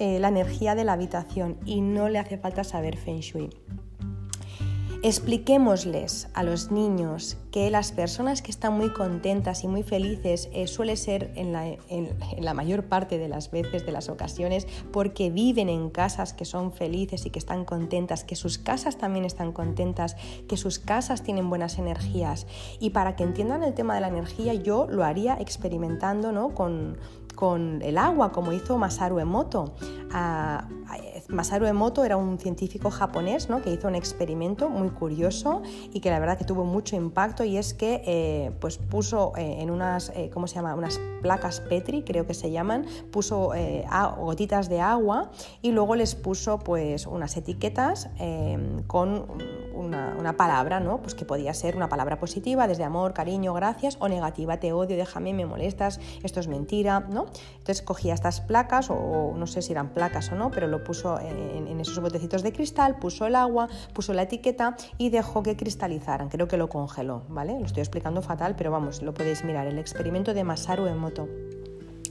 S1: eh, la energía de la habitación y no le hace falta saber feng shui. Expliquémosles a los niños que las personas que están muy contentas y muy felices eh, suele ser en la, mayor parte de las veces, de las ocasiones, porque viven en casas que son felices y que están contentas, que sus casas también están contentas, que sus casas tienen buenas energías. Y para que entiendan el tema de la energía, yo lo haría experimentando ¿no? con, con el agua, como hizo Masaru Emoto. Ah, Masaru Emoto era un científico japonés ¿no? que hizo un experimento muy curioso y que la verdad que tuvo mucho impacto y es que eh, pues puso eh, en unas, eh, ¿cómo se llama? unas placas Petri, creo que se llaman, puso gotitas de agua y luego les puso pues unas etiquetas con una, palabra, ¿no? Pues que podía ser una palabra positiva, desde amor, cariño, gracias, o negativa, te odio, déjame, me molestas, esto es mentira, ¿no? Entonces cogía estas placas, o, no sé si eran placas o no, pero lo puso en, en, esos botecitos de cristal, puso el agua, puso la etiqueta y dejó que cristalizaran. Creo que lo congeló, ¿vale? Lo estoy explicando fatal, pero vamos, lo podéis mirar. El experimento de Masaru Emoto.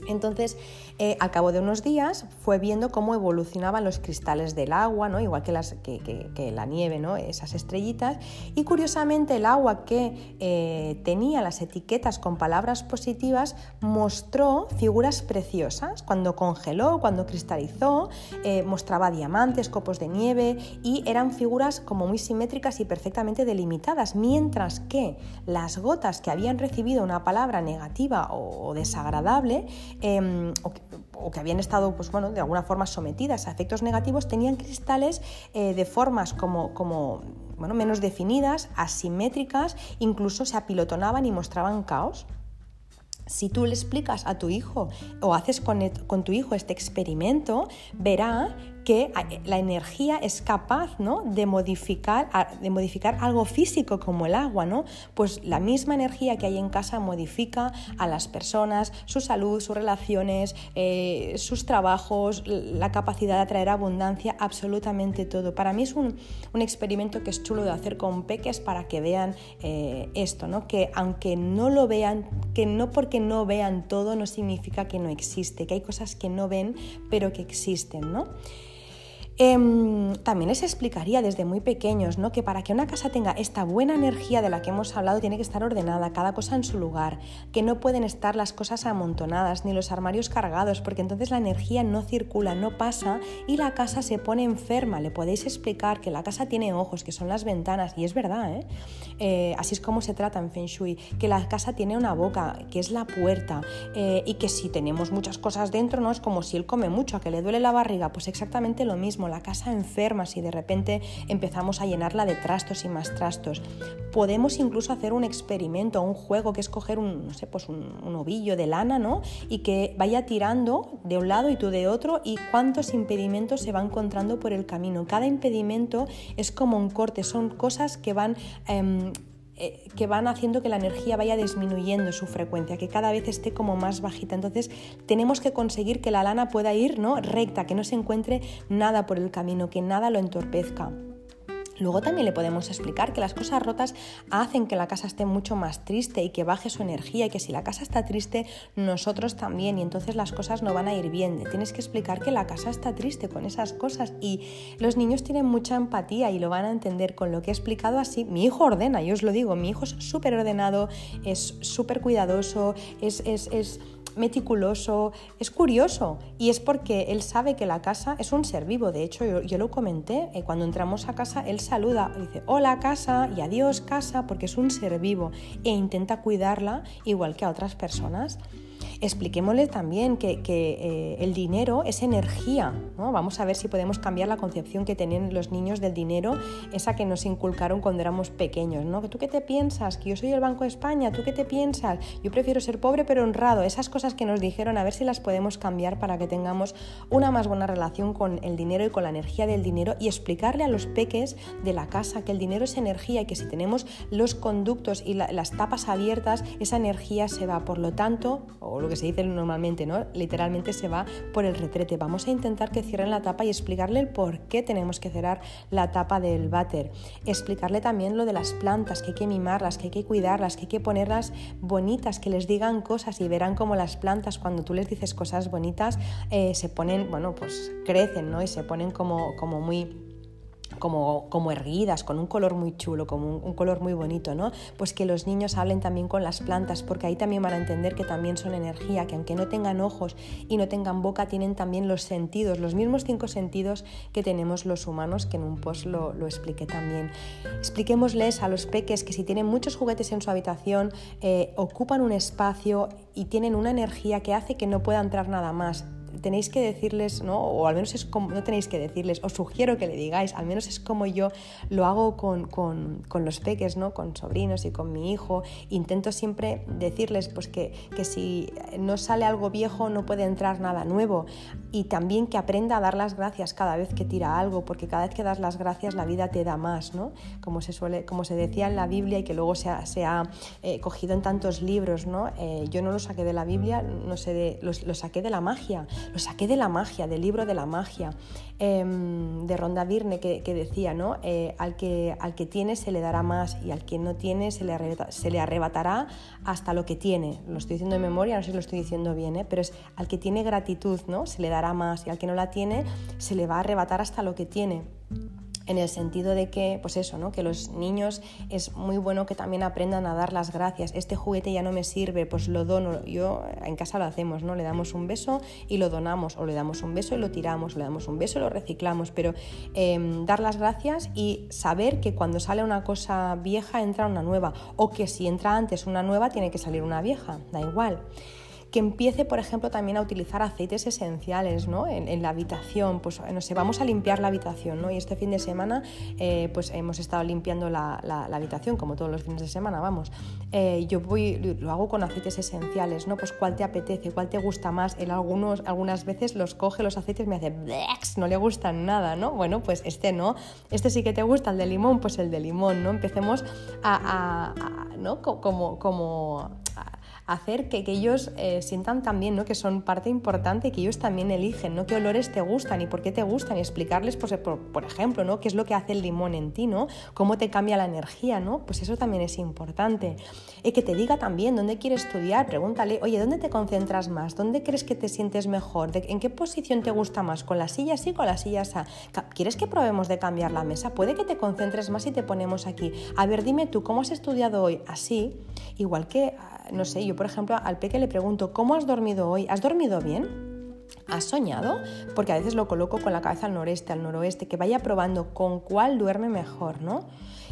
S1: Entonces, eh, al cabo de unos días, fue viendo cómo evolucionaban los cristales del agua, ¿no? igual que, las, que, la nieve, ¿no? esas estrellitas. Y curiosamente, el agua que eh, tenía las etiquetas con palabras positivas mostró figuras preciosas. Cuando congeló, cuando cristalizó, eh, mostraba diamantes, copos de nieve y eran figuras como muy simétricas y perfectamente delimitadas. Mientras que las gotas que habían recibido una palabra negativa o desagradable, Em, o, que, habían estado pues, bueno, de alguna forma sometidas a efectos negativos, tenían cristales eh, de formas como, como bueno, menos definidas, asimétricas, incluso se apilotonaban y mostraban caos. Si tú le explicas a tu hijo o haces con, con tu hijo este experimento, verá que eh, la energía es capaz ¿no? de, modificar, de modificar algo físico como el agua, ¿no? Pues la misma energía que hay en casa modifica a las personas, su salud, sus relaciones, eh, sus trabajos, la capacidad de atraer abundancia, absolutamente todo. Para mí es un, experimento que es chulo de hacer con peques para que vean eh, esto, ¿no? Que aunque no lo vean, que no porque no vean todo no significa que no existe, que hay cosas que no ven pero que existen, ¿no? Em, también les explicaría desde muy pequeños ¿no? que para que una casa tenga esta buena energía de la que hemos hablado tiene que estar ordenada, cada cosa en su lugar, que no pueden estar las cosas amontonadas ni los armarios cargados, porque entonces la energía no circula, no pasa y la casa se pone enferma. Le podéis explicar que la casa tiene ojos, que son las ventanas, y es verdad, ¿eh? Eh, así es como se trata en Feng Shui, que la casa tiene una boca, que es la puerta, eh, y que si tenemos muchas cosas dentro, no es como si él come mucho, a que le duele la barriga, pues exactamente lo mismo la casa enferma si de repente empezamos a llenarla de trastos y más trastos. Podemos incluso hacer un experimento, un juego que es coger un, no sé, pues un, ovillo de lana, ¿no? Y que vaya tirando de un lado y tú de otro y cuántos impedimentos se va encontrando por el camino. Cada impedimento es como un corte, son cosas que van em, eh, que van haciendo que la energía vaya disminuyendo su frecuencia, que cada vez esté como más bajita. Entonces tenemos que conseguir que la lana pueda ir ¿no? recta, que no se encuentre nada por el camino, que nada lo entorpezca. Luego también le podemos explicar que las cosas rotas hacen que la casa esté mucho más triste y que baje su energía y que si la casa está triste, nosotros también y entonces las cosas no van a ir bien. Tienes que explicar que la casa está triste con esas cosas y los niños tienen mucha empatía y lo van a entender con lo que he explicado así. Mi hijo ordena, yo os lo digo, mi hijo es súper ordenado, es súper cuidadoso, es, es, es meticuloso, es curioso y es porque él sabe que la casa es un ser vivo. De hecho, yo, lo comenté, eh, cuando entramos a casa, él saluda, dice hola casa y adiós casa porque es un ser vivo e intenta cuidarla igual que a otras personas. Expliquémosle también que, eh, el dinero es energía. ¿no? Vamos a ver si podemos cambiar la concepción que tenían los niños del dinero, esa que nos inculcaron cuando éramos pequeños. ¿no? ¿Tú qué te piensas? Que yo soy el Banco de España. ¿Tú qué te piensas? Yo prefiero ser pobre pero honrado. Esas cosas que nos dijeron, a ver si las podemos cambiar para que tengamos una más buena relación con el dinero y con la energía del dinero y explicarle a los peques de la casa que el dinero es energía y que si tenemos los conductos y las tapas abiertas, esa energía se va. Por lo tanto, o lo que se dice normalmente, ¿no? Literalmente se va por el retrete. Vamos a intentar que cierren la tapa y explicarle el por qué tenemos que cerrar la tapa del váter. Explicarle también lo de las plantas, que hay que mimarlas, que hay que cuidarlas, que hay que ponerlas bonitas, que les digan cosas y verán cómo las plantas, cuando tú les dices cosas bonitas, eh, se ponen, bueno, pues crecen, ¿no? Y se ponen como, como muy como, como erguidas, con un color muy chulo, como un, color muy bonito, ¿no? Pues que los niños hablen también con las plantas, porque ahí también van a entender que también son energía, que aunque no tengan ojos y no tengan boca, tienen también los sentidos, los mismos cinco sentidos que tenemos los humanos, que en un post lo, lo expliqué también. Expliquémosles a los peques que si tienen muchos juguetes en su habitación, eh, ocupan un espacio y tienen una energía que hace que no pueda entrar nada más tenéis que decirles, ¿no? o al menos es como, no tenéis que decirles, os sugiero que le digáis, al menos es como yo lo hago con, los peques, ¿no? con sobrinos y con mi hijo, intento siempre decirles pues, que, que si no sale algo viejo no puede entrar nada nuevo y también que aprenda a dar las gracias cada vez que tira algo, porque cada vez que das las gracias la vida te da más, ¿no? como, se suele, como se decía en la Biblia y que luego se ha, eh, cogido en tantos libros, ¿no? Eh, yo no lo saqué de la Biblia, no sé lo saqué de la magia, lo saqué de la magia, del libro de la magia, em, de Ronda Virne, que, decía, ¿no? Eh, al, que, al que tiene se le dará más y al que no tiene se le, se le arrebatará hasta lo que tiene. Lo estoy diciendo de memoria, no sé si lo estoy diciendo bien, ¿eh? pero es al que tiene gratitud, ¿no? Se le dará más y al que no la tiene se le va a arrebatar hasta lo que tiene en el sentido de que, pues eso, ¿no? que los niños es muy bueno que también aprendan a dar las gracias. Este juguete ya no me sirve, pues lo dono. Yo en casa lo hacemos, ¿no? Le damos un beso y lo donamos, o le damos un beso y lo tiramos, le damos un beso y lo reciclamos, pero em, dar las gracias y saber que cuando sale una cosa vieja entra una nueva, o que si entra antes una nueva tiene que salir una vieja, da igual que empiece, por ejemplo, también a utilizar aceites esenciales ¿no? en, la habitación. Pues no sé, vamos a limpiar la habitación, ¿no? Y este fin de semana eh, pues hemos estado limpiando la, habitación, como todos los fines de semana, vamos. Eh, yo voy, lo hago con aceites esenciales, ¿no? Pues cuál te apetece, cuál te gusta más. Él algunos, algunas veces los coge los aceites y me hace no le gustan nada, ¿no? Bueno, pues este no. Este sí que te gusta, el de limón, pues el de limón, ¿no? Empecemos a, ¿no? Como, como hacer que, ellos eh, sientan también ¿no? que son parte importante y que ellos también eligen ¿no? qué olores te gustan y por qué te gustan y explicarles, pues, por, ejemplo, ¿no? qué es lo que hace el limón en ti, ¿no? cómo te cambia la energía, ¿no? pues eso también es importante. Y que te diga también dónde quiere estudiar, pregúntale, oye, ¿dónde te concentras más? ¿Dónde crees que te sientes mejor? ¿En qué posición te gusta más? ¿Con la silla así, con la silla así? ¿Quieres que probemos de cambiar la mesa? Puede que te concentres más y te ponemos aquí. A ver, dime tú, ¿cómo has estudiado hoy? Así, igual que no sé, yo por ejemplo al peque le pregunto, ¿cómo has dormido hoy? ¿Has dormido bien? ¿Has soñado? Porque a veces lo coloco con la cabeza al noreste, al noroeste, que vaya probando con cuál duerme mejor, ¿no?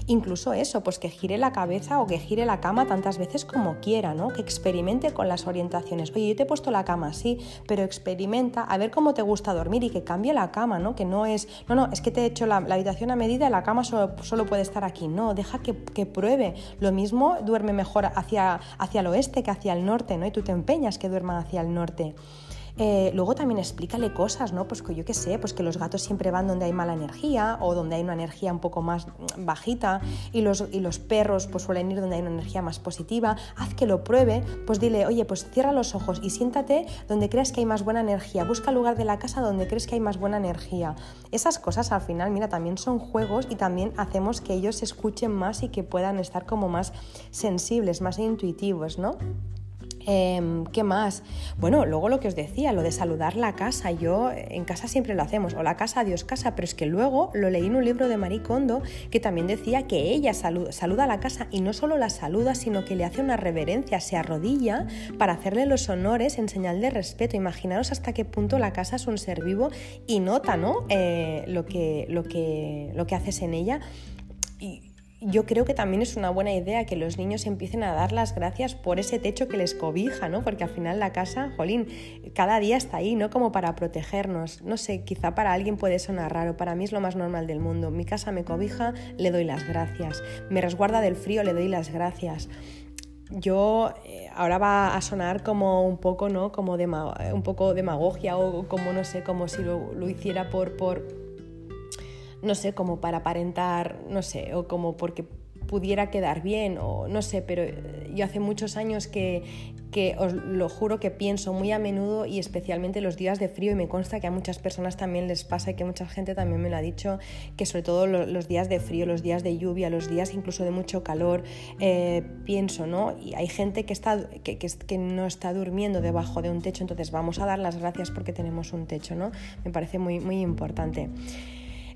S1: Incluso eso, pues que gire la cabeza o que gire la cama tantas veces como quiera, ¿no? Que experimente con las orientaciones. Oye, yo te he puesto la cama así, pero experimenta a ver cómo te gusta dormir y que cambie la cama, ¿no? Que no es, no, no, es que te he hecho la, habitación a medida la cama solo, puede estar aquí. No, deja que, que, pruebe. Lo mismo duerme mejor hacia, hacia el oeste que hacia el norte, ¿no? Y tú te empeñas que duerma hacia el norte. Eh, luego también explícale cosas, ¿no? Pues que yo qué sé, pues que los gatos siempre van donde hay mala energía o donde hay una energía un poco más bajita y los, y los perros pues suelen ir donde hay una energía más positiva. Haz que lo pruebe, pues dile, oye, pues cierra los ojos y siéntate donde creas que hay más buena energía. Busca lugar de la casa donde crees que hay más buena energía. Esas cosas al final, mira, también son juegos y también hacemos que ellos se escuchen más y que puedan estar como más sensibles, más intuitivos, ¿no? Em, ¿Qué más? Bueno, luego lo que os decía, lo de saludar la casa. Yo en casa siempre lo hacemos, o la casa, Dios casa, pero es que luego lo leí en un libro de Marie Kondo que también decía que ella saluda, a la casa y no solo la saluda, sino que le hace una reverencia, se arrodilla para hacerle los honores en señal de respeto. Imaginaros hasta qué punto la casa es un ser vivo y nota ¿no? Eh, lo, que, lo, que, lo que haces en ella. Yo creo que también es una buena idea que los niños empiecen a dar las gracias por ese techo que les cobija, ¿no? Porque al final la casa, jolín, cada día está ahí, ¿no? Como para protegernos. No sé, quizá para alguien puede sonar raro, para mí es lo más normal del mundo. Mi casa me cobija, le doy las gracias. Me resguarda del frío, le doy las gracias. Yo eh, ahora va a sonar como un poco, ¿no? Como un poco demagogia o como no sé, como si lo, lo hiciera por, por no sé, como para aparentar, no sé, o como porque pudiera quedar bien o no sé, pero yo hace muchos años que, que os lo juro que pienso muy a menudo y especialmente los días de frío y me consta que a muchas personas también les pasa y que mucha gente también me lo ha dicho, que sobre todo los días de frío, los días de lluvia, los días incluso de mucho calor, eh, pienso, ¿no? Y hay gente que, está, que, que no está durmiendo debajo de un techo, entonces vamos a dar las gracias porque tenemos un techo, ¿no? Me parece muy, muy importante.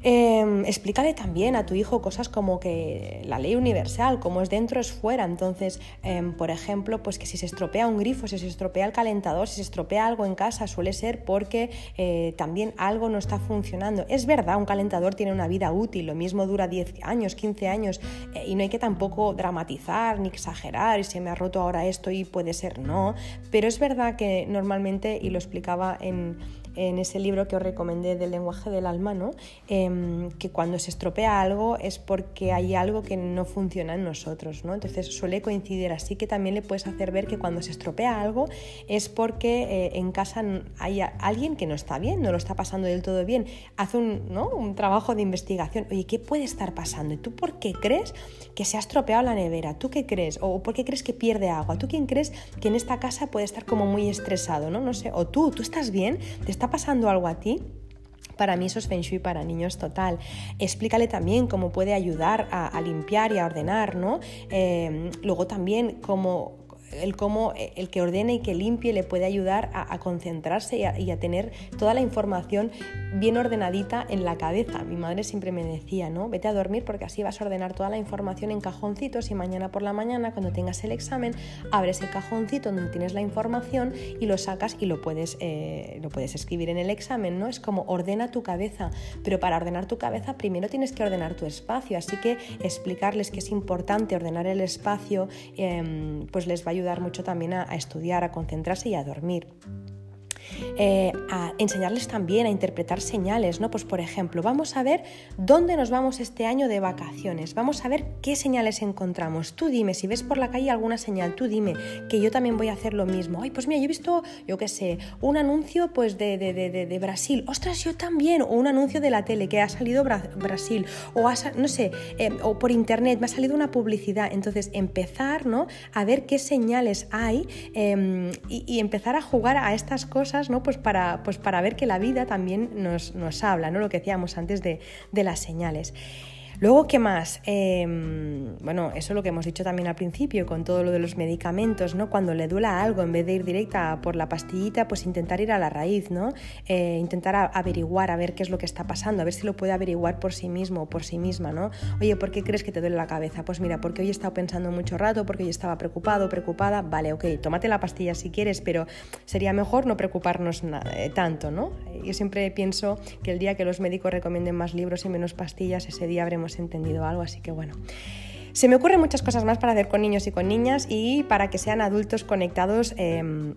S1: Eh, explícale también a tu hijo cosas como que la ley universal, como es dentro es fuera. Entonces, em, por ejemplo, pues que si se estropea un grifo, si se estropea el calentador, si se estropea algo en casa, suele ser porque eh, también algo no está funcionando. Es verdad, un calentador tiene una vida útil, lo mismo dura 10 años, 15 años, eh, y no hay que tampoco dramatizar ni exagerar, y se me ha roto ahora esto y puede ser no, pero es verdad que normalmente, y lo explicaba en en ese libro que os recomendé del lenguaje del alma, ¿no? Em, que cuando se estropea algo es porque hay algo que no funciona en nosotros. ¿no? Entonces suele coincidir así que también le puedes hacer ver que cuando se estropea algo es porque eh, en casa hay alguien que no está bien, no lo está pasando del todo bien. Haz un, ¿no? un trabajo de investigación. Oye, ¿qué puede estar pasando? ¿Y tú por qué crees que se ha estropeado la nevera? ¿Tú qué crees? ¿O por qué crees que pierde agua? ¿Tú quién crees que en esta casa puede estar como muy estresado? No, no sé. O tú, ¿tú estás bien? ¿Te está pasando algo a ti? Para mí eso es Feng para niños total. Explícale también cómo puede ayudar a, limpiar y a ordenar, ¿no? Eh, luego también cómo el cómo eh, el que ordene y que limpie le puede ayudar a, concentrarse y a, tener toda la información bien ordenadita en la cabeza. Mi madre siempre me decía, ¿no? Vete a dormir porque así vas a ordenar toda la información en cajoncitos y mañana por la mañana cuando tengas el examen abres el cajoncito donde tienes la información y lo sacas y lo puedes, eh, lo puedes escribir en el examen, ¿no? Es como ordena tu cabeza, pero para ordenar tu cabeza primero tienes que ordenar tu espacio, así que explicarles que es importante ordenar el espacio, em, pues les va a ayudar ayudar mucho también a estudiar, a concentrarse y a dormir. Eh, a enseñarles también a interpretar señales, ¿no? Pues por ejemplo, vamos a ver dónde nos vamos este año de vacaciones, vamos a ver qué señales encontramos. Tú dime, si ves por la calle alguna señal, tú dime que yo también voy a hacer lo mismo. Ay, pues mira, yo he visto, yo qué sé, un anuncio pues de, de, de, de Brasil, ostras, yo también, o un anuncio de la tele que ha salido Brasil, o no sé, eh, o por internet me ha salido una publicidad. Entonces, empezar, ¿no? A ver qué señales hay em, y empezar a jugar a estas cosas ¿no? Pues para, pues para ver que la vida también nos, nos habla, ¿no? Lo que decíamos antes de, de las señales. Luego, ¿qué más? Em, bueno, eso es lo que hemos dicho también al principio, con todo lo de los medicamentos, ¿no? Cuando le duela algo, en vez de ir directa por la pastillita, pues intentar ir a la raíz, ¿no? Eh, intentar averiguar, a ver qué es lo que está pasando, a ver si lo puede averiguar por sí mismo o por sí misma, ¿no? Oye, ¿por qué crees que te duele la cabeza? Pues mira, porque hoy he estado pensando mucho rato, porque hoy estaba preocupado, preocupada, vale, ok, tómate la pastilla si quieres, pero sería mejor no preocuparnos eh, tanto, ¿no? Yo siempre pienso que el día que los médicos recomienden más libros y menos pastillas, ese día habremos entendido algo, así que bueno. Se me ocurren muchas cosas más para hacer con niños y con niñas y para que sean adultos conectados. Em,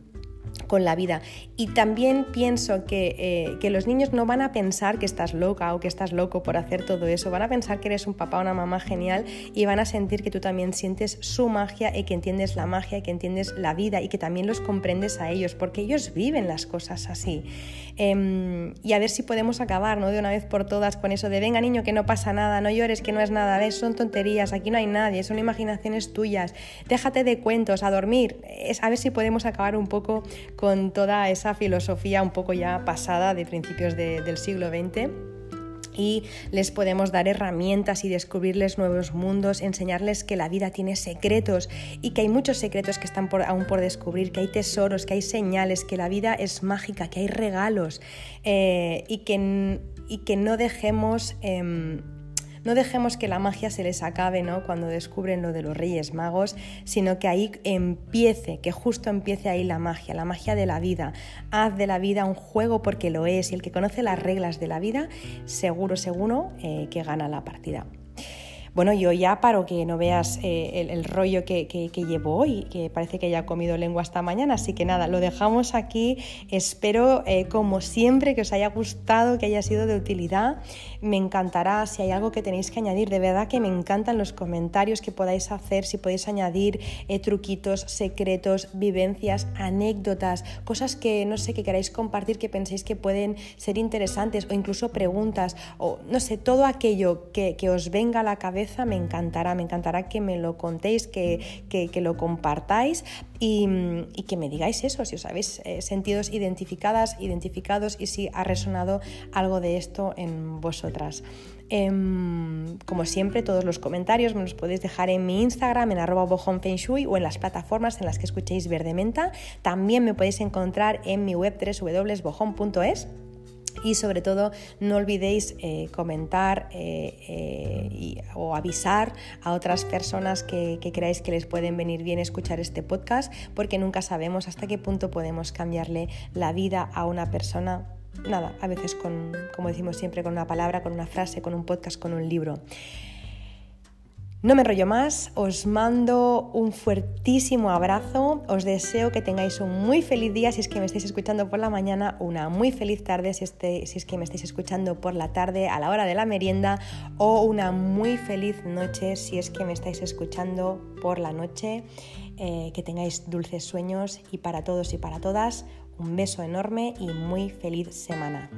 S1: con la vida. Y también pienso que, eh, que, los niños no van a pensar que estás loca o que estás loco por hacer todo eso, van a pensar que eres un papá o una mamá genial y van a sentir que tú también sientes su magia y que entiendes la magia y que entiendes la vida y que también los comprendes a ellos, porque ellos viven las cosas así. Em, y a ver si podemos acabar ¿no? de una vez por todas con eso de venga niño que no pasa nada, no llores que no es nada, ¿ves? son tonterías, aquí no hay nadie, son imaginaciones tuyas, déjate de cuentos, a dormir, es a ver si podemos acabar un poco con toda esa filosofía un poco ya pasada de principios del siglo XX y les podemos dar herramientas y descubrirles nuevos mundos, enseñarles que la vida tiene secretos y que hay muchos secretos que están aún por descubrir, que hay tesoros, que hay señales, que la vida es mágica, que hay regalos eh, y, que, y, que, no dejemos... Em, no dejemos que la magia se les acabe ¿no? cuando descubren lo de los Reyes Magos, sino que ahí empiece, que justo empiece ahí la magia, la magia de la vida. Haz de la vida un juego porque lo es y el que conoce las reglas de la vida, seguro, seguro eh, que gana la partida. Bueno, yo ya paro que no veas eh, el, rollo que, llevo hoy, que parece que ya he comido lengua esta mañana, así que nada, lo dejamos aquí. Espero, eh, como siempre, que os haya gustado, que haya sido de utilidad. Me encantará si hay algo que tenéis que añadir, de verdad que me encantan los comentarios que podáis hacer, si podéis añadir eh, truquitos, secretos, vivencias, anécdotas, cosas que no sé, que queráis compartir, que penséis que pueden ser interesantes o incluso preguntas o no sé, todo aquello que, que os venga a la cabeza me encantará, me encantará que me lo contéis, que, lo compartáis y, que me digáis eso, si os habéis eh, sentido identificadas, identificados y si ha resonado algo de esto en vosotras. Em, como siempre, todos los comentarios me los podéis dejar en mi Instagram, en arroba bojonfengshui o en las plataformas en las que escuchéis Verde Menta. También me podéis encontrar en mi web www.bojon.es y sobre todo no olvidéis eh, comentar eh, eh, o avisar a otras personas que, que, creáis que les pueden venir bien escuchar este podcast porque nunca sabemos hasta qué punto podemos cambiarle la vida a una persona. Nada, a veces con, como decimos siempre, con una palabra, con una frase, con un podcast, con un libro. No me enrollo más, os mando un fuertísimo abrazo, os deseo que tengáis un muy feliz día si es que me estáis escuchando por la mañana, una muy feliz tarde si, este, es que me estáis escuchando por la tarde a la hora de la merienda o una muy feliz noche si es que me estáis escuchando por la noche. Eh, que tengáis dulces sueños y para todos y para todas un beso enorme y muy feliz semana.